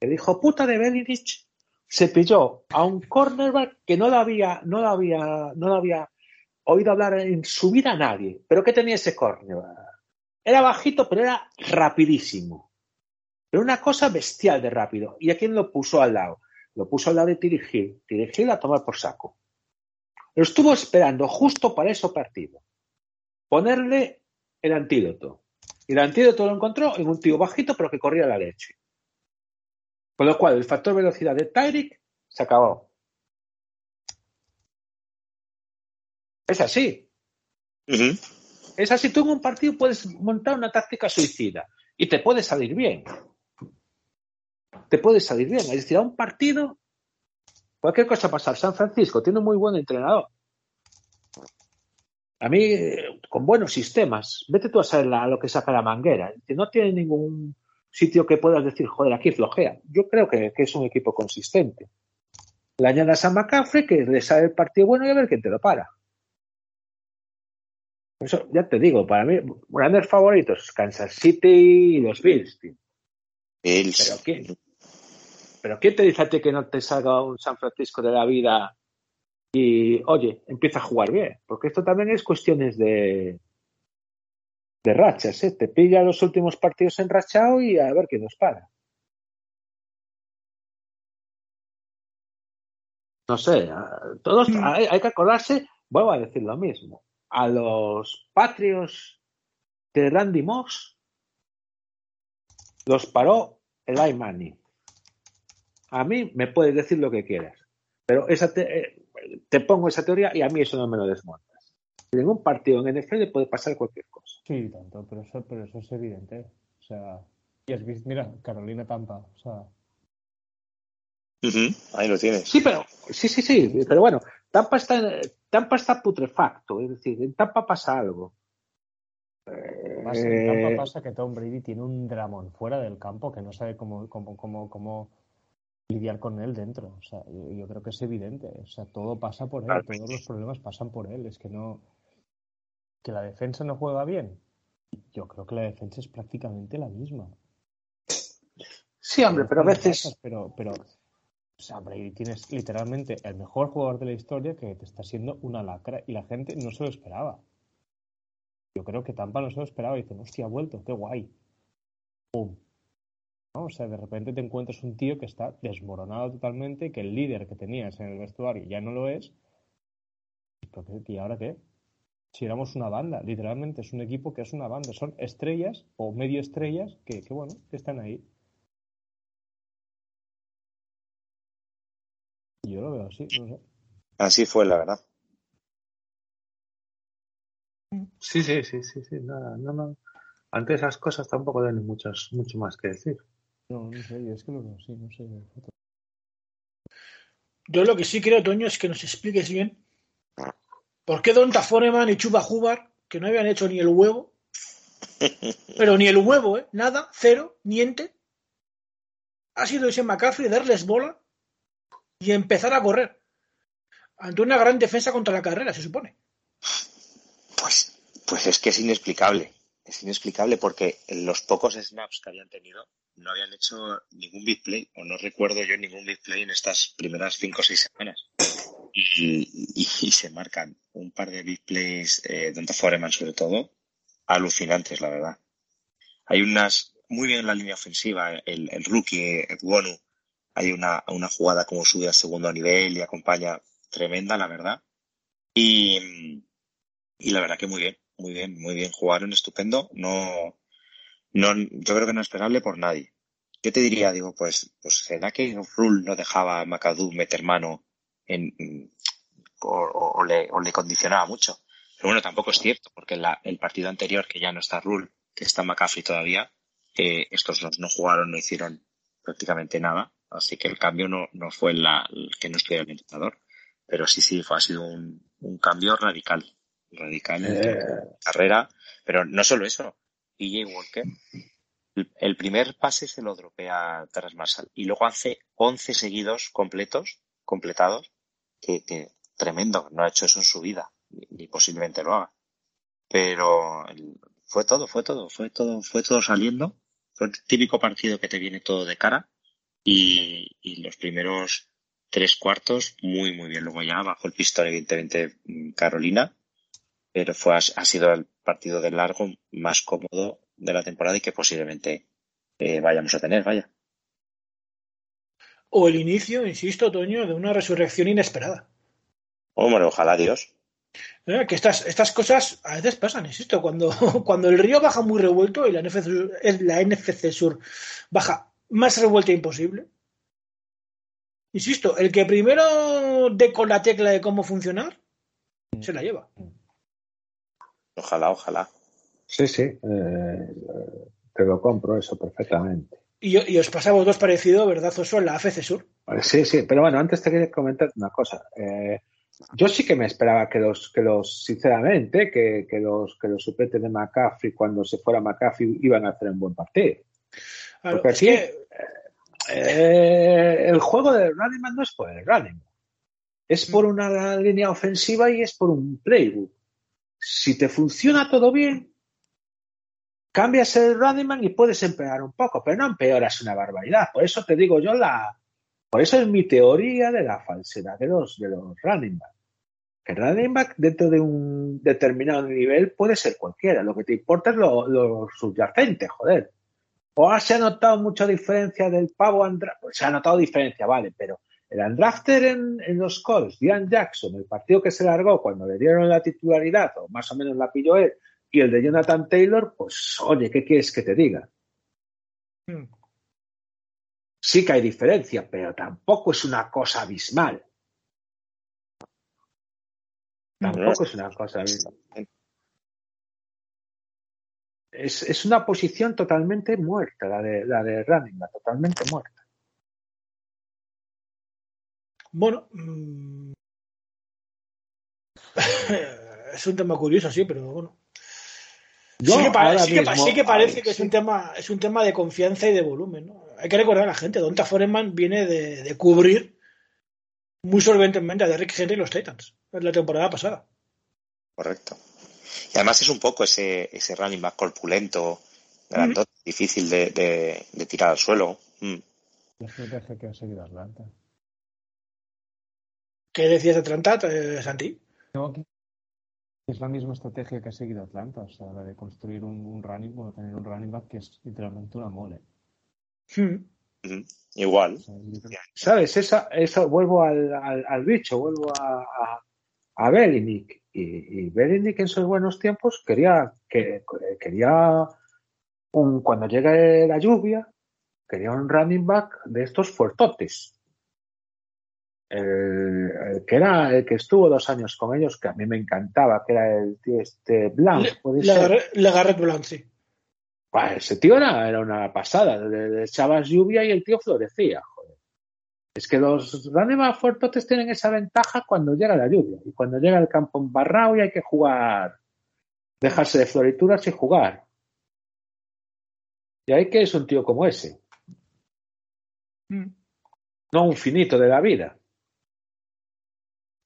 [SPEAKER 3] el hijo puta de Belinich se pilló a un cornerback que no lo había, no lo había, no lo había oído hablar en su vida a nadie. ¿Pero qué tenía ese cornerback? Era bajito, pero era rapidísimo. Era una cosa bestial de rápido. ¿Y a quién lo puso al lado? Lo puso al lado de Tirigil. Tirigil a tomar por saco. Lo estuvo esperando justo para ese partido. Ponerle el antídoto. Y el antídoto lo encontró en un tío bajito, pero que corría la leche. Con lo cual, el factor velocidad de Tyrick se acabó. Es así. es así, tú en un partido puedes montar una táctica suicida y te puede salir bien. Te puede salir bien. Es decir, a un partido, cualquier cosa pasa. San Francisco tiene un muy buen entrenador. A mí, con buenos sistemas, vete tú a saber a lo que saca la manguera. No tiene ningún sitio que puedas decir, joder, aquí flojea. Yo creo que, es un equipo consistente. Le añadas a McCaffrey que le sale el partido bueno y a ver quién te lo para. Eso, ya te digo, para mí, grandes favoritos, Kansas City y los Bills.
[SPEAKER 4] Bills.
[SPEAKER 3] ¿Pero quién? ¿Pero quién te dice a ti que no te salga un San Francisco de la vida y, oye, empieza a jugar bien? Porque esto también es cuestiones de, de rachas, ¿eh? Te pilla los últimos partidos enrachado y a ver qué nos para. No sé, todos
[SPEAKER 1] Mm.
[SPEAKER 3] hay, hay que acordarse, vuelvo a decir lo mismo, a los patrios de Randy Moss los paró el Manning. A mí me puedes decir lo que quieras, pero esa te, eh, te pongo esa teoría y a mí eso no me lo desmontas. En un partido en NFL puede pasar cualquier cosa.
[SPEAKER 2] Sí, tanto, pero eso, pero eso es evidente. O sea, y has visto, mira, Carolina Tampa, o sea,
[SPEAKER 4] Ujú, Ahí lo tienes.
[SPEAKER 3] Sí, pero sí, sí, sí, pero bueno, Tampa está, Tampa está putrefacto, es decir, en Tampa pasa algo.
[SPEAKER 2] en Tampa
[SPEAKER 3] Eh,
[SPEAKER 2] pasa que Tom Brady tiene un dramón fuera del campo que no sabe cómo, cómo, cómo, cómo lidiar con él dentro. O sea, yo, yo creo que es evidente. O sea, todo pasa por él,
[SPEAKER 4] Claro.
[SPEAKER 2] todos los problemas pasan por él. Es que no. Que la defensa no juega bien. Yo creo que la defensa es prácticamente la misma.
[SPEAKER 3] sí, hombre, pero a veces
[SPEAKER 2] Pero, pero, o sea, Brady tienes literalmente el mejor jugador de la historia que te está siendo una lacra y la gente no se lo esperaba. Yo creo que Tampa no se lo esperaba y dicen, hostia, ha vuelto, qué guay. ¡Pum! ¿No? O sea, de repente te encuentras un tío que está desmoronado totalmente, que el líder que tenías en el vestuario ya no lo es. ¿Pero qué- ¿Y ahora qué? Si éramos una banda, literalmente es un equipo que es una banda. Son estrellas o medio estrellas que, que bueno, que están ahí. Yo lo veo así, no sé.
[SPEAKER 4] Así fue, la verdad.
[SPEAKER 3] sí, sí, sí, sí, sí, nada, no, no. Ante esas cosas tampoco tienen muchas, mucho más que decir.
[SPEAKER 2] No, no sé, yo es que lo veo así, no sé.
[SPEAKER 1] Yo lo que sí creo, Toño, es que nos expliques bien por qué Donta Foreman y Chuba Hubbard, que no habían hecho ni el huevo, pero ni el huevo, ¿eh? Nada, cero, niente, ha sido ese McCaffrey darles bola y empezar a correr ante una gran defensa contra la carrera, se supone.
[SPEAKER 4] Pues, pues es que es inexplicable. Es inexplicable porque en los pocos snaps que habían tenido no habían hecho ningún big play, o no recuerdo yo ningún big play en estas primeras cinco o seis semanas. Y, se marcan un par de big plays, eh, Donta Foreman sobre todo, alucinantes, la verdad. Hay unas, muy bien en la línea ofensiva, el, el rookie, hay una, una jugada como sube al segundo nivel y acompaña tremenda, la verdad. Y, y la verdad que muy bien, muy bien, muy bien. Jugaron estupendo. No, no, yo creo que no es por nadie. Yo te diría, digo, pues, pues será que Rule no dejaba a McAdoo meter mano en, o le, o le condicionaba mucho. Pero bueno, tampoco es cierto, porque la- el partido anterior, que ya no está Rule, que está McCaffrey todavía, eh, estos dos no jugaron, no hicieron prácticamente nada. Así que el cambio no, no fue la, el que no estuviera el entrenador. Pero sí, sí, fue, ha sido un, un cambio radical. Radical en
[SPEAKER 3] Eh.
[SPEAKER 4] carrera. Pero no solo eso. PJ Walker, el, primer pase se lo dropea Terras Marshall. Y luego hace 11 seguidos completos, completados, que, que tremendo. No ha hecho eso en su vida. Ni, posiblemente lo haga. Pero fue todo, fue todo, fue todo, fue todo saliendo. Fue el típico partido que te viene todo de cara. Y, y los primeros tres cuartos, muy, muy bien. Luego ya bajo el pistón, evidentemente, mm, Carolina. Pero fue, ha sido el partido de largo más cómodo de la temporada y que posiblemente eh, vayamos a tener, vaya.
[SPEAKER 1] O el inicio, insisto, Toño, de una resurrección inesperada.
[SPEAKER 4] Hombre, ojalá Dios.
[SPEAKER 1] ¿Eh? Que estas, estas cosas a veces pasan, insisto, cuando, cuando el río baja muy revuelto y la NFC, la NFC Sur baja más revuelta imposible. Insisto, el que primero dé con la tecla de cómo funcionar, se la lleva.
[SPEAKER 4] Ojalá, ojalá.
[SPEAKER 3] Sí, sí, eh, te lo compro eso perfectamente.
[SPEAKER 1] Y, y os pasamos dos parecidos, ¿verdad, Oso? En la AFC Sur.
[SPEAKER 3] Sí, sí, pero bueno, antes te quería comentar una cosa. Eh, yo sí que me esperaba que los, que los, sinceramente, que, que los, que los suplentes de McCaffrey, cuando se fuera McCaffrey, iban a hacer un buen partido.
[SPEAKER 1] Claro,
[SPEAKER 3] Porque
[SPEAKER 1] es
[SPEAKER 3] aquí
[SPEAKER 1] que-
[SPEAKER 3] eh, el juego de running no es por el running. Es por una línea ofensiva y es por un playbook. Si te funciona todo bien, cambias el running back y puedes empeorar un poco, pero no empeoras una barbaridad. Por eso te digo yo la, por eso es mi teoría de la falsedad de los, de los running back. Que el running back dentro de un determinado nivel puede ser cualquiera. Lo que te importa es lo, subyacente, joder. O se ha notado mucha diferencia del pavo Andra pues se ha notado diferencia, vale, pero el undrafted en, en los Colts, Ian Jackson, el partido que se largó cuando le dieron la titularidad, o más o menos la pilló él, y el de Jonathan Taylor, pues oye, ¿qué quieres que te diga?
[SPEAKER 1] Mm.
[SPEAKER 3] Sí que hay diferencia, pero tampoco es una cosa abismal. Tampoco es una cosa abismal. Es, es una posición totalmente muerta, la de, la de running back, totalmente muerta.
[SPEAKER 1] Bueno, mm, es un tema curioso, sí, pero bueno.
[SPEAKER 3] Yo
[SPEAKER 1] sí, que sí que,
[SPEAKER 3] mismo-
[SPEAKER 1] sí que parece que es
[SPEAKER 3] sí.
[SPEAKER 1] un tema, es un tema de confianza y de volumen, ¿no? Hay que recordar a la gente, Donta Foreman viene de, de cubrir muy solventemente a Derrick Henry y los Titans en la temporada pasada.
[SPEAKER 4] Correcto. Y además es un poco ese, ese running back corpulento, grandote, difícil de, de, de tirar al suelo. Mm.
[SPEAKER 2] Estrategia que ha seguido Atlanta.
[SPEAKER 1] ¿Qué decías de Atlanta, eh, Santi?
[SPEAKER 2] No, que es la misma estrategia que ha seguido Atlanta, o sea, la de construir un, un running, bueno, tener un running back que es literalmente una mole.
[SPEAKER 1] Hmm.
[SPEAKER 4] Igual.
[SPEAKER 3] ¿Sabes? Esa, eso, vuelvo al, al, al bicho, vuelvo a, a, a Belinik. Y, y Belinik en sus buenos tiempos quería, que, quería un, cuando llegue la lluvia, quería un running back de estos fuertotes. El, el que era el que estuvo dos años con ellos, que a mí me encantaba, que era el tío este Blanc, puede
[SPEAKER 1] Le,
[SPEAKER 3] ser.
[SPEAKER 1] agarré- le agarré Blanc, sí.
[SPEAKER 3] Buah, ese tío era, era una pasada. Le, le echabas lluvia y el tío florecía. Joder. Es que los back fuertotes tienen esa ventaja cuando llega la lluvia y cuando llega el campo embarrado y hay que jugar, dejarse de florituras y jugar. Y hay que es un tío como ese,
[SPEAKER 1] Hmm.
[SPEAKER 3] no un finito de la vida.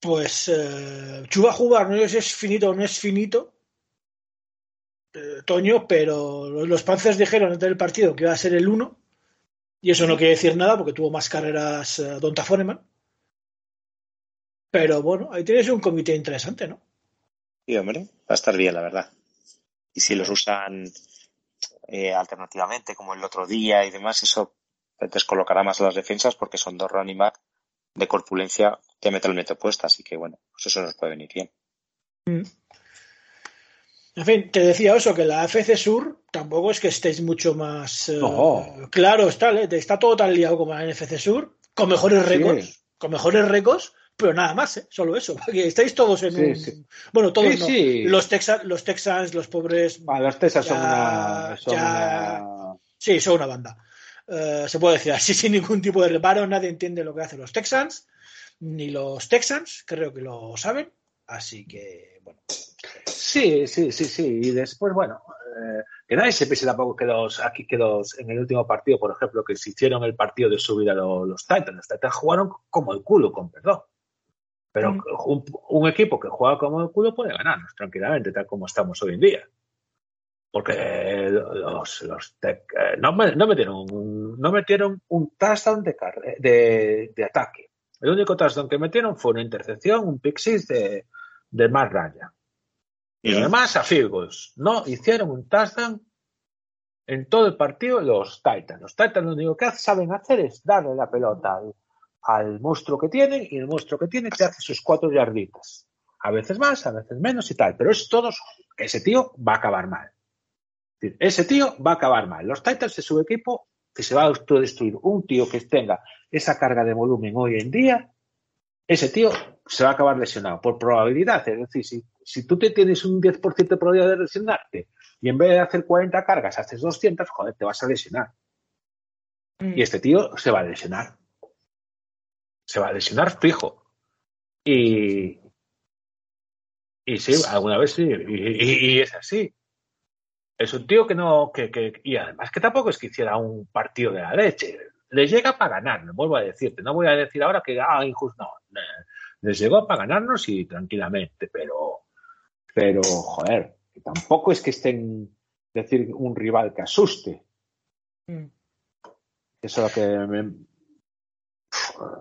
[SPEAKER 1] Pues eh, Chuba jugar, no sé si es finito o no es finito, eh, Toño, pero los, Panthers dijeron antes del partido que iba a ser el 1, y eso no quiere decir nada porque tuvo más carreras eh, Donta Foreman. Pero bueno, ahí tienes un comité interesante, ¿no?
[SPEAKER 4] Sí, hombre, va a estar bien, la verdad. Y si los usan eh, alternativamente, como el otro día y demás, eso descolocará más a las defensas porque son dos running back de corpulencia diametralmente opuesta. Así que bueno, pues eso nos puede venir bien.
[SPEAKER 1] En fin, te decía eso, que la AFC Sur tampoco es que estéis mucho más eh,
[SPEAKER 3] No.
[SPEAKER 1] claro, está, ¿eh? está todo tan liado como la NFC Sur, con mejores
[SPEAKER 3] Sí.
[SPEAKER 1] récords, con mejores récords, pero nada más, ¿eh? solo eso, porque estáis todos en
[SPEAKER 3] Sí,
[SPEAKER 1] un...
[SPEAKER 3] sí.
[SPEAKER 1] Bueno, todos
[SPEAKER 3] Sí,
[SPEAKER 1] no.
[SPEAKER 3] sí.
[SPEAKER 1] Los, Texas, los Texans, los pobres,
[SPEAKER 3] Bueno, los Texas son una, son
[SPEAKER 1] ya.
[SPEAKER 3] una-
[SPEAKER 1] sí, son una banda. Eh, se puede decir así sin ningún tipo de reparo, nadie entiende lo que hacen los Texans, ni los Texans, creo que lo saben, así que, bueno.
[SPEAKER 3] Sí, sí, sí, sí. Y después, bueno, eh, que nadie se piense tampoco que los, aquí que los, en el último partido, por ejemplo, que se hicieron el partido de subida los, los Titans. Los Titans jugaron como el culo, con perdón. Pero
[SPEAKER 1] Mm.
[SPEAKER 3] un, un equipo que juega como el culo puede ganarnos tranquilamente, tal como estamos hoy en día. Porque los, los Tech, eh, no, me- no metieron un, no metieron un touchdown de, carre- de, de ataque. El único touchdown que metieron fue una intercepción, un pick six de, de Matt Ryan. Y además a field goals. No hicieron un touchdown en todo el partido los Titans. Los Titans lo único que saben hacer es darle la pelota al, al monstruo que tienen y el monstruo que tiene te hace sus cuatro yarditas. A veces más, a veces menos y tal. Pero es todos, ese tío va a acabar mal. Ese tío va a acabar mal. Los Titans es su equipo que se va a autodestruir. Un tío que tenga esa carga de volumen hoy en día ese tío se va a acabar lesionado por probabilidad. Es decir, si, si tú te tienes un 10% de probabilidad de lesionarte y en vez de hacer 40 cargas haces 200, joder, te vas a lesionar. Y este tío se va a lesionar. Se va a lesionar fijo. Y, y sí, alguna vez sí. Y, y es así. Es un tío que no. Que, que, y además que tampoco es que hiciera un partido de la leche. Les llega para ganar, no vuelvo a decirte. No voy a decir ahora que, ah, injusto. No. Les llegó para ganarnos y tranquilamente, pero. Pero, joder, tampoco es que estén. Decir un rival que asuste. Mm. Eso es lo que me.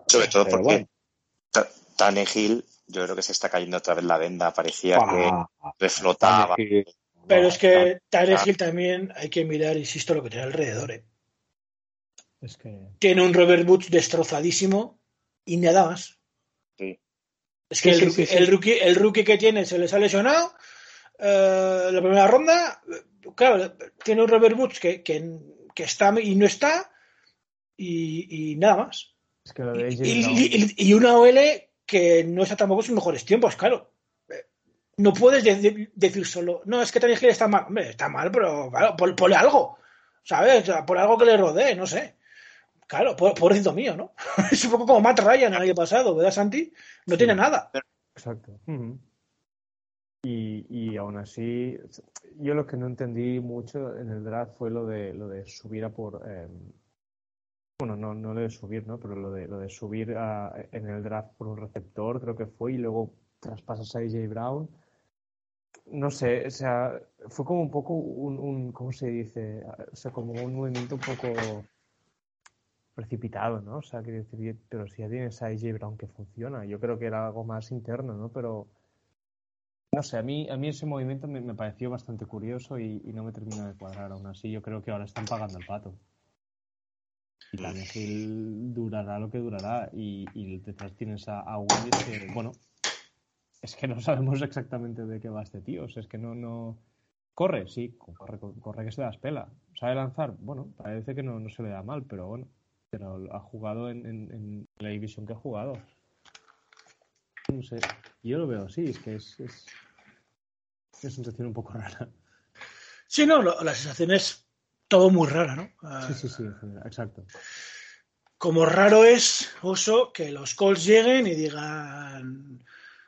[SPEAKER 4] Sobre todo porque bueno. Tanegil, yo creo que se está cayendo otra vez la venda. Parecía ah, que reflotaba.
[SPEAKER 1] Pero es que Tarek Hill también hay que mirar, insisto, lo que tiene alrededor. ¿eh?
[SPEAKER 2] Es que...
[SPEAKER 1] Tiene un Robert Woods destrozadísimo y nada más.
[SPEAKER 4] Sí.
[SPEAKER 1] Es que sí, el, sí, sí, el, rookie, el, rookie, que tiene se les ha lesionado. Eh, la primera ronda, claro, tiene un Robert Woods que, que, que está y no está. Y, y nada más.
[SPEAKER 2] Es que lo de
[SPEAKER 1] y, y, y, una OL que no está tampoco sus mejores tiempos, claro no puedes de, de, decir solo, no, es que Tannehill está mal. Hombre, está mal, pero claro, por, ponle algo, ¿sabes? O sea, por algo que le rodee, no sé. Claro, por, pobrecito mío, ¿no? es un poco como Matt Ryan el año pasado, ¿verdad, Santi? No sí. tiene nada.
[SPEAKER 2] Exacto. Uh -huh. y, y aún así, yo lo que no entendí mucho en el draft fue lo de, lo de subir a por. Eh, bueno, no, no lo de subir, ¿no? Pero lo de, lo de subir a, en el draft por un receptor, creo que fue, y luego traspasas a AJ Brown no sé, o sea, fue como un poco un, un, ¿cómo se dice? O sea, como un movimiento un poco precipitado, ¿no? O sea, quiero decir, pero si ya tienes a AJ Brown que funciona, yo creo que era algo más interno, ¿no? Pero, no sé, a mí, a mí ese movimiento me, me pareció bastante curioso y, y, no me termina de cuadrar aún así. Yo creo que ahora están pagando el pato. Y la durará lo que durará y, y detrás tienes a, a que, bueno, es que no sabemos exactamente de qué va este tío. O sea, es que no, no. Corre, sí, corre, corre que se da pela. ¿Sabe lanzar? Bueno, parece que no, no se le da mal, pero bueno. Pero ha jugado en, en, en, la división que ha jugado. No sé. Yo lo veo así, es que es. Es, una sensación un poco rara.
[SPEAKER 1] Sí, no, lo, la sensación es todo muy rara, ¿no?
[SPEAKER 2] Uh, sí, sí, sí, exacto.
[SPEAKER 1] Como raro es, Oso, que los Colts lleguen y digan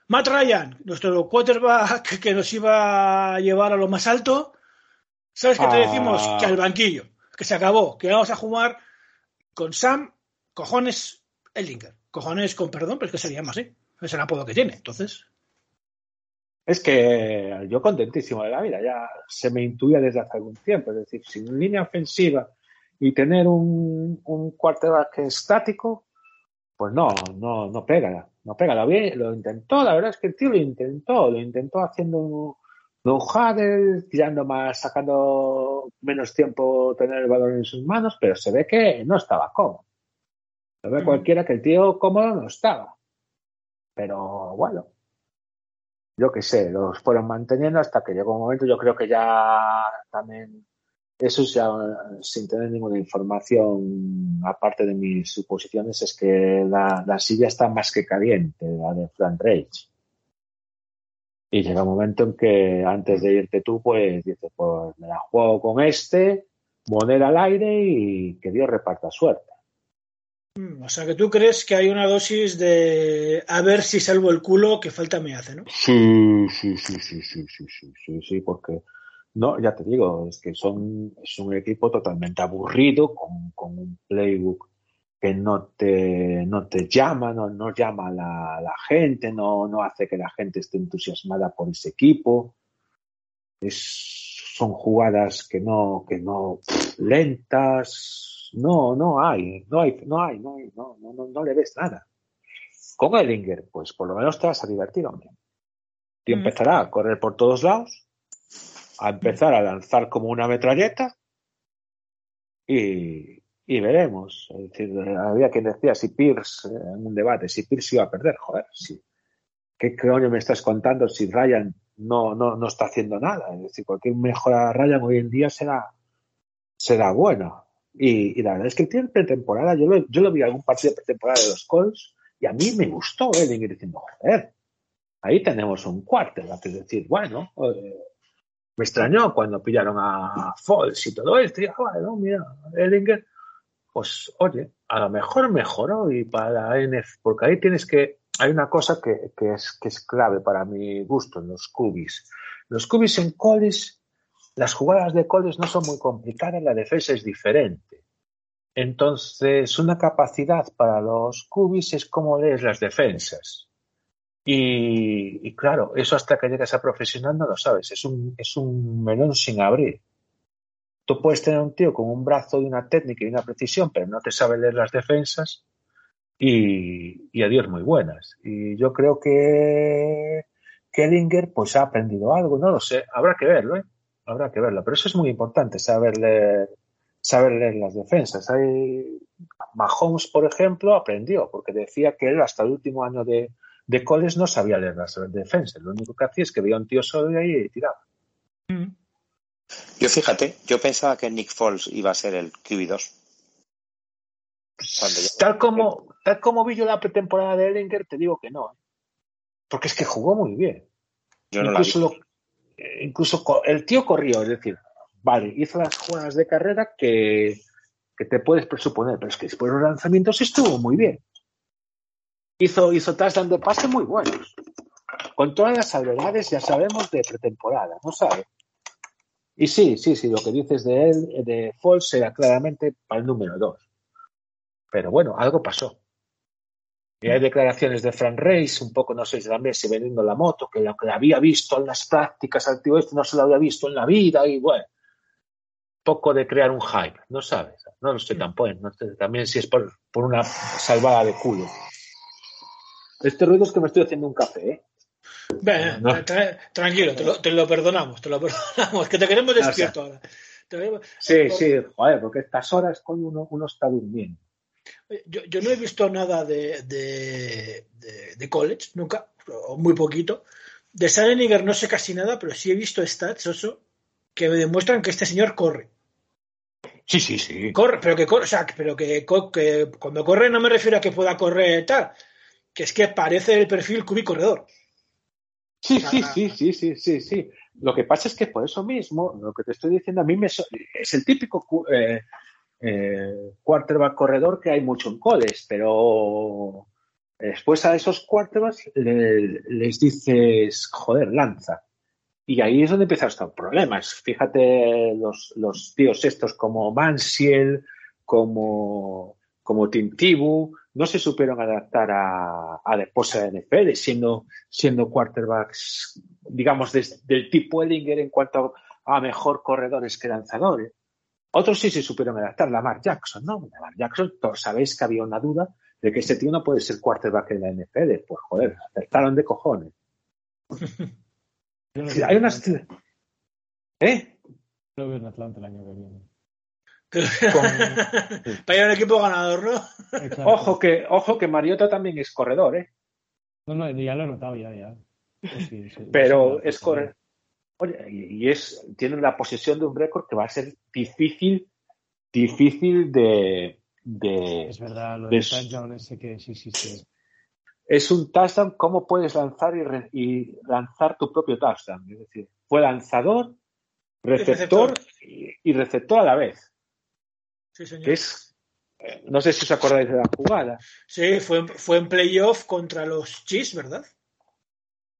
[SPEAKER 1] Matt Ryan, nuestro quarterback que nos iba a llevar a lo más alto, ¿sabes qué te decimos? Que al banquillo, que se acabó, que vamos a jugar con Sam, cojones, Ellinger. Cojones con perdón, pero es que sería más así. Es el apodo que tiene, entonces.
[SPEAKER 3] Es que yo contentísimo de la vida, ya se me intuía desde hace algún tiempo, es decir, sin línea ofensiva y tener un, un quarterback estático, pues no, no, no pega no pega, lo, lo intentó, la verdad es que el tío lo intentó, lo intentó haciendo un, un tirando más, sacando menos tiempo tener el balón en sus manos, pero se ve que no estaba cómodo. Se ve mm. cualquiera que el tío cómodo no estaba. Pero bueno, yo qué sé, los fueron manteniendo hasta que llegó un momento, yo creo que ya también eso ya sin tener ninguna información aparte de mis suposiciones es que la, la silla está más que caliente, la de Frank Rage. Y llega un momento en que antes de irte tú, pues dices, pues me la juego con este, moneda al aire y que Dios reparta suerte.
[SPEAKER 1] O sea que tú crees que hay una dosis de a ver si salvo el culo que falta me hace, ¿no?
[SPEAKER 3] Sí, sí, sí, sí, sí, sí, sí, sí, sí, porque no, ya te digo, es que son, es un equipo totalmente aburrido, con, con un playbook que no te, no te llama, no, no llama a la, la, gente, no, no hace que la gente esté entusiasmada por ese equipo. Es, son jugadas que no, que no, lentas, no, no hay, no hay, no hay, no, hay, no, no, no, no le ves nada. Con Ellinger, pues por lo menos te vas a divertir, hombre. Y empezará a correr por todos lados a empezar a lanzar como una metralleta y, y veremos. Es decir, había quien decía si Pierce, en un debate, si Pierce iba a perder, joder, si, ¿qué coño me estás contando si Ryan no, no, no está haciendo nada? Es decir, cualquier mejora a Ryan hoy en día será, será bueno. Y, la verdad es que tiene pretemporada, yo lo, yo lo vi algún partido de pretemporada de los Colts Y a mí me gustó Ellinger diciendo, joder, ahí tenemos un quarterback. Es decir, bueno, eh, me extrañó cuando pillaron a Foles y todo esto. Y, ah, bueno, mira, Ellinger, pues oye, a lo mejor mejoró y para la NF, porque ahí tienes que, hay una cosa que, es, que es clave para mi gusto en los cubis. Los cubis en college, las jugadas de college no son muy complicadas, la defensa es diferente. Entonces, una capacidad para los cubis es cómo lees las defensas. Y, claro, eso hasta que llegas a profesional no lo sabes, es un, es un melón sin abrir. Tú puedes tener un tío con un brazo y una técnica y una precisión, pero no te sabe leer las defensas y, y adiós muy buenas. Y yo creo que Kellinger pues ha aprendido algo, no lo sé, habrá que verlo, ¿eh? habrá que verlo, pero eso es muy importante, saber leer, saber leer las defensas. Hay, Mahomes, por ejemplo, aprendió, porque decía que él hasta el último año de, de college no sabía leer las defensas, lo único que hacía es que veía un tío solo ahí y tiraba.
[SPEAKER 4] Mm. Yo fíjate, yo pensaba que Nick Foles iba a ser el QB2.
[SPEAKER 3] Tal como, tal como vi yo la pretemporada de Ellinger, te digo que no. ¿eh? Porque es que jugó muy bien.
[SPEAKER 4] Yo no
[SPEAKER 3] incluso,
[SPEAKER 4] la
[SPEAKER 3] lo, incluso el tío corrió, es decir, vale, hizo las jugadas de carrera que, que te puedes presuponer, pero es que después de los lanzamientos estuvo muy bien. Hizo, hizo touchdown de pase muy buenos. Con todas las salvedades, ya sabemos, de pretemporada, ¿no sabe? Y sí, sí, sí, lo que dices de él, de Foles, era claramente para el número dos. Pero bueno, algo pasó. Y hay declaraciones de Frank Reis, un poco, no sé si también se vendiendo la moto, que lo que había visto en las prácticas al tío este no se lo había visto en la vida, y bueno, poco de crear un hype, no sabes, no lo sé tampoco, no sé, también si es por, por, una salvada de culo. Este ruido es que me estoy haciendo un café, ¿eh?
[SPEAKER 1] Ven, no. tra tranquilo, te lo, te lo, perdonamos, te lo perdonamos, que te queremos despierto ahora.
[SPEAKER 3] Sí, sí, joder, porque estas horas con uno, uno está durmiendo.
[SPEAKER 1] Yo, yo, no he visto nada de, de, de, de, college, nunca, o muy poquito. De Saleniger no sé casi nada, pero sí he visto stats, oso, que me demuestran que este señor corre.
[SPEAKER 3] Sí, sí, sí.
[SPEAKER 1] Corre, pero que corre, o sea, pero que, que, cuando corre no me refiero a que pueda correr tal, que es que parece el perfil cubi corredor.
[SPEAKER 3] Sí, sí, sí, sí, sí, sí, sí. Lo que pasa es que por eso mismo, lo que te estoy diciendo, a mí me es el típico eh, eh, quarterback corredor que hay mucho en coles, pero después a esos quarterbacks le, les dices, joder, lanza. Y ahí es donde empiezan estos problemas. Fíjate los, los tíos estos como Mansiel, como, como Tim Tibu, no se supieron adaptar a, a la esposa de NFL, siendo, siendo quarterbacks, digamos, de, del tipo Ellinger en cuanto a, mejor corredores que lanzadores. Otros sí se supieron adaptar. Lamar Jackson, ¿no? Lamar Jackson, todos sabéis que había una duda de que ese tío no puede ser quarterback en la NFL. Pues joder, acertaron de cojones. Hay unas. ¿Eh?
[SPEAKER 2] Lo veo en Atlanta el año que viene.
[SPEAKER 1] Para ir a un equipo ganador, ¿no?
[SPEAKER 2] Exacto.
[SPEAKER 3] Ojo que, ojo que Mariota también es corredor, ¿eh?
[SPEAKER 2] No, no, ya lo he notado, ya, ya. Sí, sí,
[SPEAKER 3] Pero
[SPEAKER 2] sí,
[SPEAKER 3] es corredor. Oye, y y es, tiene la posesión de un récord que va a ser difícil, difícil de, de,
[SPEAKER 2] Es verdad, lo
[SPEAKER 3] de-
[SPEAKER 2] de touchdown ese que sí, sí, sí.
[SPEAKER 3] es un touchdown, cómo puedes lanzar y, re- y lanzar tu propio touchdown. Es decir, fue lanzador, receptor y, y receptor a la vez.
[SPEAKER 1] Sí, señor.
[SPEAKER 3] Es, eh, no sé si os acordáis de la jugada.
[SPEAKER 1] Sí, fue, fue en playoff contra los Chiefs, ¿verdad?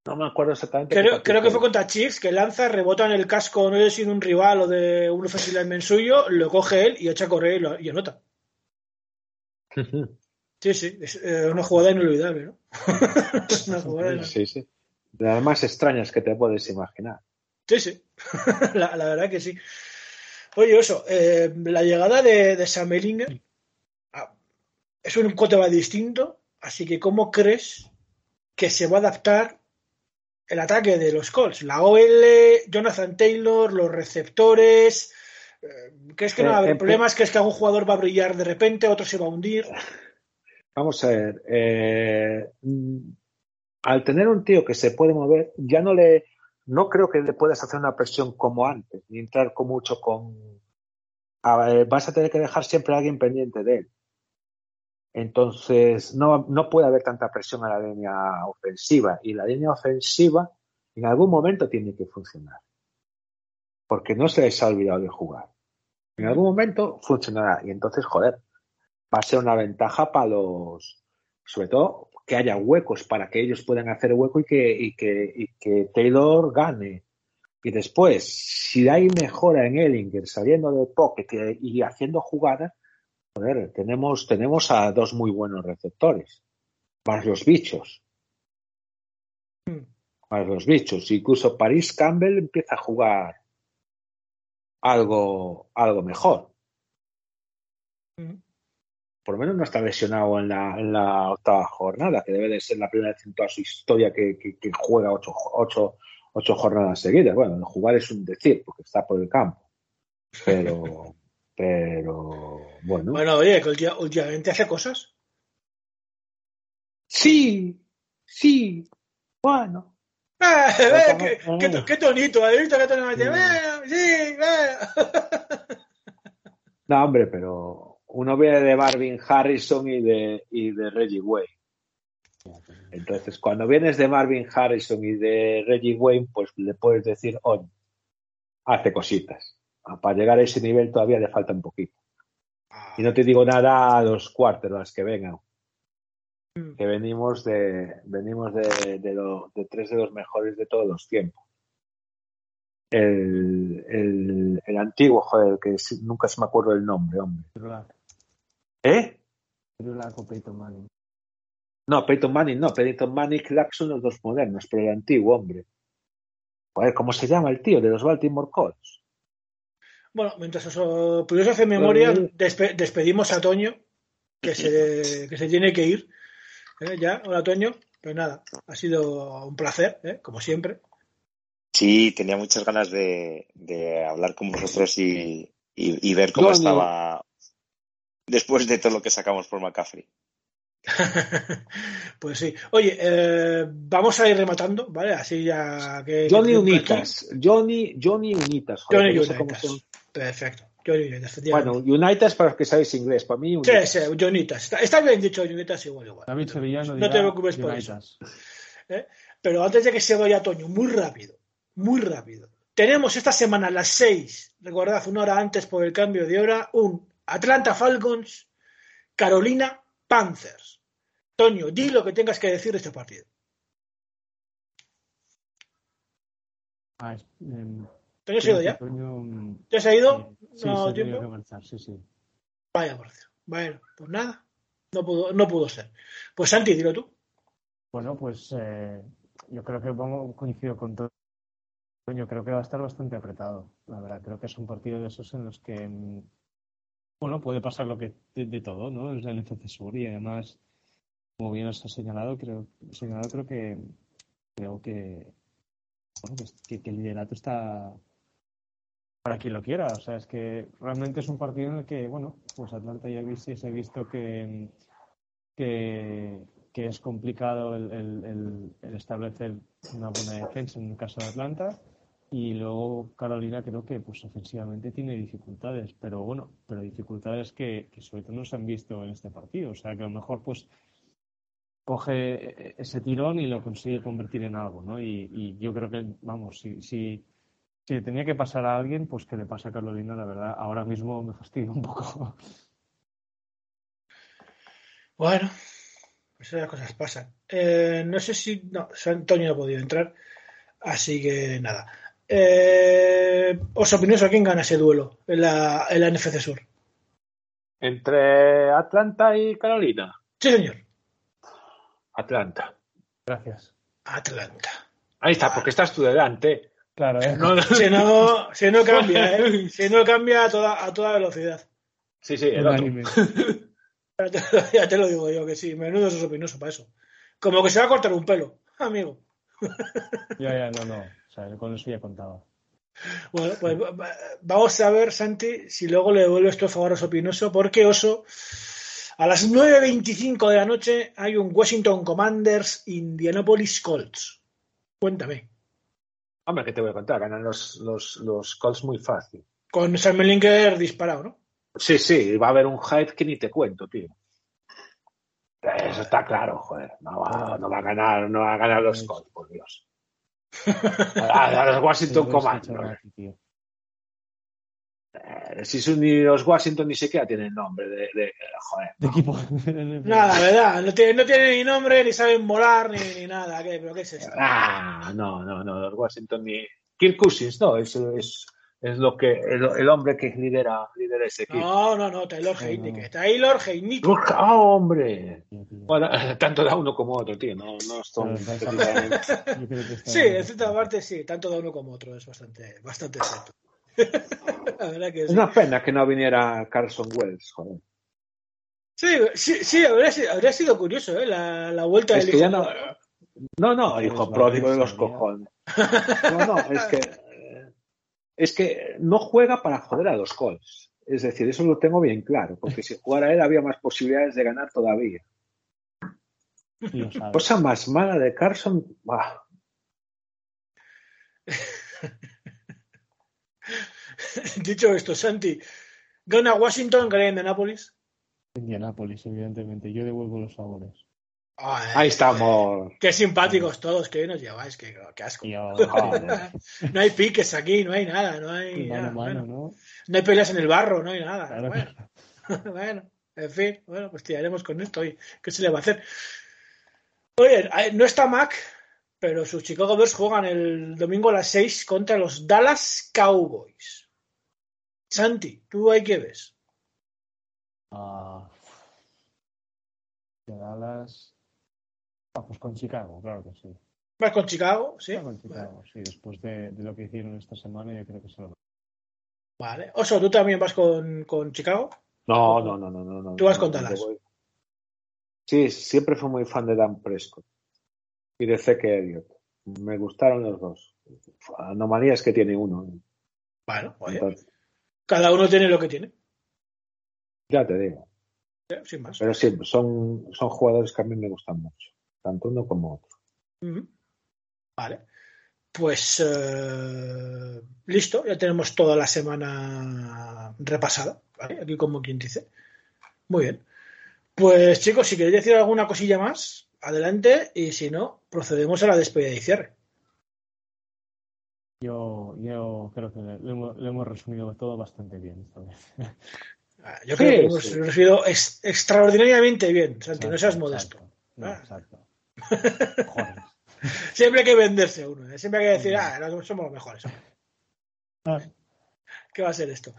[SPEAKER 3] No me acuerdo exactamente.
[SPEAKER 1] Creo, que fue contra Chiefs, que lanza, rebota en el casco, no sé si de un rival o de un offensive lineman suyo, lo coge él y echa a correr y, lo, y anota. Sí, sí, es eh, una jugada inolvidable, ¿no? Es una jugada inolvidable.
[SPEAKER 3] Sí, sí. De las más extrañas que te puedes imaginar.
[SPEAKER 1] Sí, sí. la, la verdad que sí. Oye, eso, eh, la llegada de, de Sam Ellinger ah, es un quarterback distinto, así que ¿cómo crees que se va a adaptar el ataque de los Colts? La OL, Jonathan Taylor, los receptores. eh, ¿Crees que no va a
[SPEAKER 3] Eh,
[SPEAKER 1] haber
[SPEAKER 3] en-
[SPEAKER 1] problemas? ¿Crees que algún jugador va a brillar de repente, otro se va a hundir?
[SPEAKER 3] Vamos a ver. eh, al tener un tío que se puede mover, ya no le. No creo que le puedas hacer una presión como antes, ni entrar con mucho con. a ver, vas a tener que dejar siempre a alguien pendiente de él. Entonces, no, no puede haber tanta presión a la línea ofensiva. Y la línea ofensiva en algún momento tiene que funcionar. Porque no se les ha olvidado de jugar. En algún momento funcionará. Y entonces, joder, va a ser una ventaja para los, sobre todo, que haya huecos para que ellos puedan hacer hueco y que, y que, y que Taylor gane. Y después, si hay mejora en Ellinger saliendo del pocket y haciendo jugadas, joder, tenemos, tenemos a dos muy buenos receptores, más los bichos. Más los bichos. Incluso Paris Campbell empieza a jugar algo, algo mejor. Por lo menos no está lesionado en la, en la octava jornada, que debe de ser la primera vez en toda su historia que, que, que juega ocho, ocho, ocho jornadas seguidas. Bueno, jugar es un decir, porque está por el campo. Pero, pero, bueno.
[SPEAKER 1] Bueno, oye, que últimamente hace cosas.
[SPEAKER 3] Sí, sí, bueno.
[SPEAKER 1] Ah, ve,
[SPEAKER 3] como-
[SPEAKER 1] qué,
[SPEAKER 3] eh.
[SPEAKER 1] qué to- qué tonito, ¿has visto qué tonito?
[SPEAKER 3] Sí.
[SPEAKER 1] Sí, bueno.
[SPEAKER 3] No, hombre, pero uno viene de Marvin Harrison y de, y de Reggie Wayne. Entonces, cuando vienes de Marvin Harrison y de Reggie Wayne, pues le puedes decir, oye, hace cositas. Ah, Para llegar a ese nivel todavía le falta un poquito. Y no te digo nada a los quarterbacks que vengan.
[SPEAKER 1] Mm.
[SPEAKER 3] Que venimos de, venimos de, de, lo- de tres de los mejores de todos los tiempos. El, el, el antiguo, joder, que nunca se me acuerdo el nombre, hombre. ¿Eh?
[SPEAKER 2] Peyton Manning.
[SPEAKER 3] No, Peyton Manning, no, Peyton Manning y Clark son los dos modernos, pero el antiguo, hombre. Joder, ¿cómo se llama el tío de los Baltimore Colts?
[SPEAKER 1] Bueno, mientras eso Pudieras hacer memoria, despe- despedimos a Toño, que se, que se tiene que ir. ¿eh? Ya, hola Toño. Pues nada, ha sido un placer, ¿eh? como siempre.
[SPEAKER 4] Sí, tenía muchas ganas de, de hablar con vosotros y, y, y ver cómo estaba después de todo lo que sacamos por McCaffrey.
[SPEAKER 1] pues sí. Oye, eh, vamos a ir rematando, ¿vale? Así ya que.
[SPEAKER 3] Johnny Unitas. Johnny, Johnny Unitas. joder,
[SPEAKER 1] Johnny
[SPEAKER 3] no
[SPEAKER 1] Unitas.
[SPEAKER 3] son.
[SPEAKER 1] Perfecto. Johnny Unitas,
[SPEAKER 3] Bueno. Unitas para los que sabéis inglés. Para mí,
[SPEAKER 1] Sí,
[SPEAKER 3] Unitas.
[SPEAKER 1] sí, Johnnitas. Está, está bien dicho Johnnitas igual, igual.
[SPEAKER 2] David Sevillano
[SPEAKER 1] No te preocupes por
[SPEAKER 2] Unitas.
[SPEAKER 1] Pero antes de que se vaya Toño, muy rápido, muy rápido. Tenemos esta semana a las 6, recordad, una hora antes por el cambio de hora, un Atlanta Falcons, Carolina Panthers. Toño, di lo que tengas que decir de este partido.
[SPEAKER 2] Ah, es- em,
[SPEAKER 1] ¿Toño se ha ido ya?
[SPEAKER 2] Toño,
[SPEAKER 1] ¿Ya se ha ido?
[SPEAKER 2] sí, sí,
[SPEAKER 1] ¿No
[SPEAKER 2] ha
[SPEAKER 1] tiempo?
[SPEAKER 2] marchar, sí, sí.
[SPEAKER 1] Vaya por. Bueno, pues nada, no pudo, no pudo ser. Pues Santi, dilo tú.
[SPEAKER 2] Bueno, pues eh, yo creo que coincido con todo. Yo creo que va a estar bastante apretado, la verdad. Creo que es un partido de esos en los que, mm, bueno, puede pasar lo que de, de todo, ¿no? Es el NFC Sur y además, como bien os ha señalado, creo, señalado, creo que creo que, bueno, que, el liderato está para quien lo quiera. O sea, es que realmente es un partido en el que, bueno, pues Atlanta ya viste, se ha visto que, que, es complicado el- el establecer una buena defensa en el caso de Atlanta. Y luego Carolina creo que pues ofensivamente tiene dificultades, pero bueno, pero dificultades que, que sobre todo no se han visto en este partido. O sea que a lo mejor pues coge ese tirón y lo consigue convertir en algo, ¿no? Y, yo creo que, vamos, si, si, si tenía que pasar a alguien, pues que le pase a Carolina, la verdad. Ahora mismo me fastidia un poco.
[SPEAKER 1] Bueno, pues esas cosas pasan. Eh, no sé si. No, Antonio ha podido entrar. Así que nada. Eh, ¿Os opináis a quién gana ese duelo en la, en la NFC Sur?
[SPEAKER 3] Entre Atlanta y Carolina.
[SPEAKER 1] Sí, señor.
[SPEAKER 3] Atlanta.
[SPEAKER 2] Gracias.
[SPEAKER 1] Atlanta.
[SPEAKER 3] Ahí está, porque estás tú delante.
[SPEAKER 2] Claro, ¿eh?
[SPEAKER 3] No, no.
[SPEAKER 1] Si no, si no cambia, ¿eh? Si no cambia a toda, a toda velocidad.
[SPEAKER 3] Sí, sí, el otro.
[SPEAKER 2] Unánime.
[SPEAKER 1] Ya te, ya te lo digo yo que sí, menudo es opinoso para eso. Como que se va a cortar un pelo, amigo.
[SPEAKER 2] Ya, ya, no, no. Sea, con eso ya contaba.
[SPEAKER 1] Bueno, pues va- va- vamos a ver, Santi, si luego le devuelves tu favor a Oso Pinoso, porque Oso, a las 9.25 de la noche hay un Washington Commanders Indianapolis Colts. Cuéntame.
[SPEAKER 3] Hombre, ¿qué te voy a contar? Ganan los, los, los Colts muy fácil.
[SPEAKER 1] Con Sam Melinker disparado, ¿no?
[SPEAKER 3] Sí, sí, va a haber un hype que ni te cuento, tío. Eso está claro, joder. No va, no va a ganar, no va a ganar los Colts, por Dios. A, a los Washington Commanders. si son ni los Washington ni siquiera tienen nombre de, de- joder.
[SPEAKER 2] De equipo.
[SPEAKER 1] Nada, la verdad, no tiene, no tiene ni nombre, ni saben volar, ni, ni nada. ¿Qué, ¿Pero qué es esto?
[SPEAKER 3] Ah, no, no, no, los Washington ni Kirk Cousins, no, es, es, es lo que el, el hombre que lidera, lidera ese equipo.
[SPEAKER 1] No, no, no, Taylor
[SPEAKER 2] No,
[SPEAKER 1] Heineke.
[SPEAKER 2] no.
[SPEAKER 1] Taylor Heineke.
[SPEAKER 3] ¡Ah, hombre! Bueno, tanto da uno como otro, tío. No, no son
[SPEAKER 1] Sí, en cierta parte sí, tanto de uno como otro, es bastante, bastante cierto. la verdad que
[SPEAKER 3] Es una pena que no viniera Carson Wells, joder.
[SPEAKER 1] Sí, sí, sí, habría, sido- habría sido curioso, ¿eh? La, la vuelta
[SPEAKER 3] Es
[SPEAKER 1] del
[SPEAKER 3] que
[SPEAKER 1] hijo.
[SPEAKER 3] ya no. No, no, hijo pródigo de los cojones. No, no, es que. Es que no juega para joder a los Colts. Es decir, eso lo tengo bien claro, porque si jugara él había más posibilidades de ganar todavía. Cosa más mala de Carson. bah,
[SPEAKER 1] Dicho esto, Santi, gana Washington, gana Indianapolis.
[SPEAKER 2] Indianápolis, evidentemente. Yo devuelvo los sabores.
[SPEAKER 1] Ay,
[SPEAKER 3] Ahí estamos.
[SPEAKER 1] Qué simpáticos todos, que nos lleváis, qué, qué asco. No hay piques aquí, no hay nada, no hay,
[SPEAKER 2] mano
[SPEAKER 1] nada,
[SPEAKER 2] a mano,
[SPEAKER 1] bueno.
[SPEAKER 2] ¿no?
[SPEAKER 1] no hay peleas en el barro, no hay nada.
[SPEAKER 2] Claro,
[SPEAKER 1] Bueno, bueno, en fin, bueno, pues tiraremos con esto y ¿qué se le va a hacer? Oye, eh, no está Mac, pero sus Chicago Bears juegan el domingo a las 6 contra los Dallas Cowboys. Santi, ¿tú ahí qué ves?
[SPEAKER 2] Ah, de Dallas. Ah, pues con Chicago, claro que sí.
[SPEAKER 1] ¿Vas con Chicago? Sí.
[SPEAKER 2] Ah, con Chicago, sí. Después de, de lo que hicieron esta semana, yo creo que se lo
[SPEAKER 1] Vale. Oso, ¿tú también vas con, con Chicago?
[SPEAKER 3] No, no, no, no, no. no
[SPEAKER 1] Tú vas
[SPEAKER 3] no,
[SPEAKER 1] con Dallas.
[SPEAKER 3] voy- Sí, siempre fui muy fan de Dan Prescott y de Zeke Elliott. Me gustaron los dos. Anomalías que tiene uno.
[SPEAKER 1] Bueno, oye,
[SPEAKER 3] Entonces,
[SPEAKER 1] cada uno tiene lo que tiene,
[SPEAKER 3] ya te digo.
[SPEAKER 1] sin más.
[SPEAKER 3] Pero sí, son, son jugadores que a mí me gustan mucho. Tanto uno como otro.
[SPEAKER 1] Vale. Pues eh, listo, ya tenemos toda la semana repasada, ¿vale? Aquí como quien dice. Muy bien. Pues chicos, si queréis decir alguna cosilla más, adelante, y si no, procedemos a la despedida y cierre.
[SPEAKER 2] Yo, yo creo que lo hemos, lo hemos resumido todo bastante bien esta vez.
[SPEAKER 1] Ah, Yo
[SPEAKER 3] Sí,
[SPEAKER 1] creo que hemos
[SPEAKER 3] sí.
[SPEAKER 1] resumido ex- extraordinariamente bien, Santi, no seas modesto.
[SPEAKER 2] exacto. No,
[SPEAKER 1] Ah.
[SPEAKER 2] exacto. Joder.
[SPEAKER 1] Siempre hay que venderse uno, ¿eh? siempre hay que decir, ah, no, somos los mejores.
[SPEAKER 2] Ah,
[SPEAKER 1] ¿Qué va a ser esto?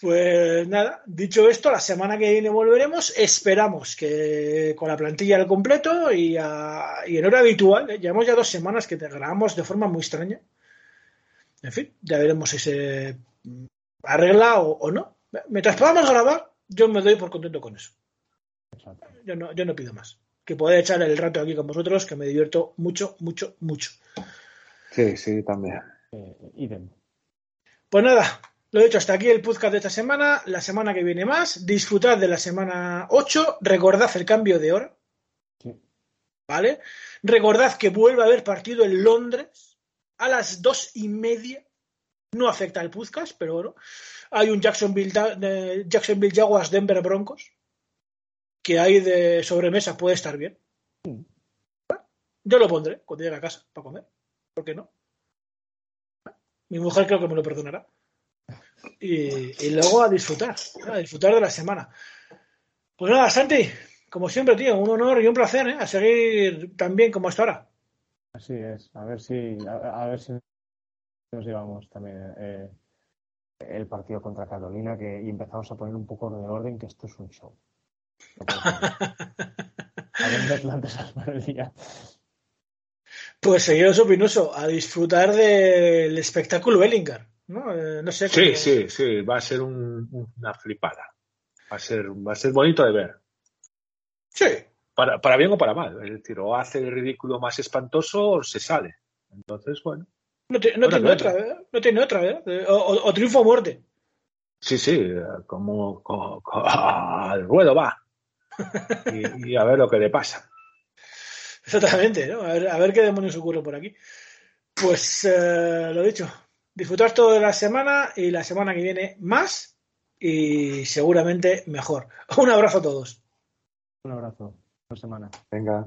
[SPEAKER 1] Pues nada, dicho esto, la semana que viene volveremos. Esperamos que con la plantilla al completo y, a- y en hora habitual. ¿eh? Llevamos ya dos semanas que te grabamos de forma muy extraña. En fin, ya veremos si se mm, arregla o, o no. Mientras podamos grabar, yo me doy por contento con eso. Yo no, yo no pido más. Que poder echar el rato aquí con vosotros, que me divierto mucho, mucho, mucho.
[SPEAKER 3] Sí, sí, también.
[SPEAKER 2] Eh, idem.
[SPEAKER 1] Pues nada, lo dicho, hasta aquí el podcast de esta semana. La semana que viene más. Disfrutad de la semana 8. Recordad el cambio de hora.
[SPEAKER 2] Sí.
[SPEAKER 1] ¿Vale? Recordad que vuelve a haber partido en Londres a las dos y media. No afecta al podcast, pero bueno. Hay un Jacksonville, Jacksonville Jaguars Denver Broncos. Que hay de sobremesa, puede estar bien. Yo lo pondré cuando llegue a casa para comer. ¿Por qué no? Mi mujer creo que me lo perdonará. Y, luego a disfrutar, a disfrutar de la semana. Pues nada, Santi, como siempre, tío, un honor y un placer, ¿eh? A seguir tan bien como hasta ahora.
[SPEAKER 2] Así es. A ver si, a, a ver si nos llevamos también eh, el partido contra Carolina que, y empezamos a poner un poco de orden, que esto es un show. No. A al día.
[SPEAKER 1] Pues seguiros opinoso, a disfrutar del espectáculo Ellingar, ¿no? Eh, no sé.
[SPEAKER 3] Sí, sí, sí, va a ser un- una flipada. Va a ser, va a ser bonito de ver.
[SPEAKER 1] Sí,
[SPEAKER 3] Para, para bien o para mal. Es decir, o hace el ridículo más espantoso o se sale. Entonces, bueno.
[SPEAKER 1] no, ti- no tiene otra, ¿eh? No tiene otra, ¿eh? Eh, O, o- o triunfo o muerte.
[SPEAKER 3] Sí, sí, eh, como, como- como- al ruedo va. Y, y a ver lo que le pasa.
[SPEAKER 1] Exactamente, ¿no? A ver, a ver qué demonios ocurre por aquí. Pues eh, lo dicho, disfrutar toda la semana y la semana que viene más y seguramente mejor. Un abrazo a todos.
[SPEAKER 2] Un abrazo. semana.
[SPEAKER 3] Venga.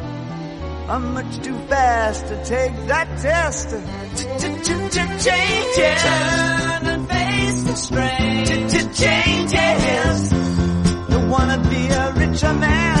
[SPEAKER 5] I'm much too fast to take that test. Changes. Turn and face the strain. Changes. Don't wanna be a richer man.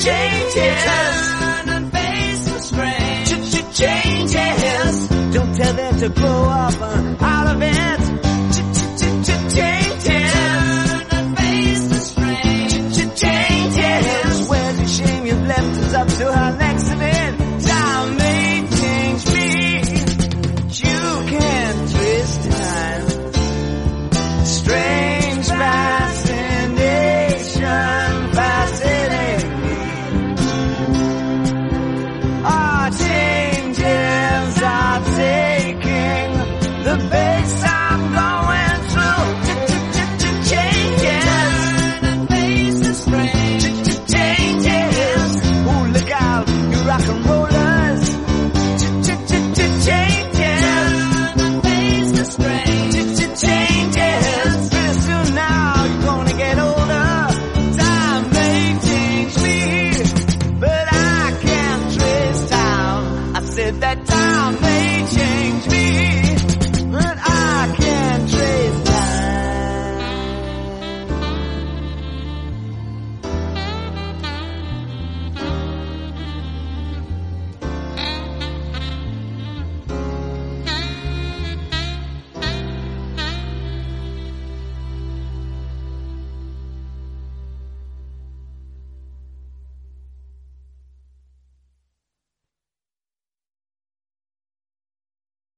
[SPEAKER 5] Changes. Turn and face the strain. Changes. Don't tell them to grow up uh, out of it.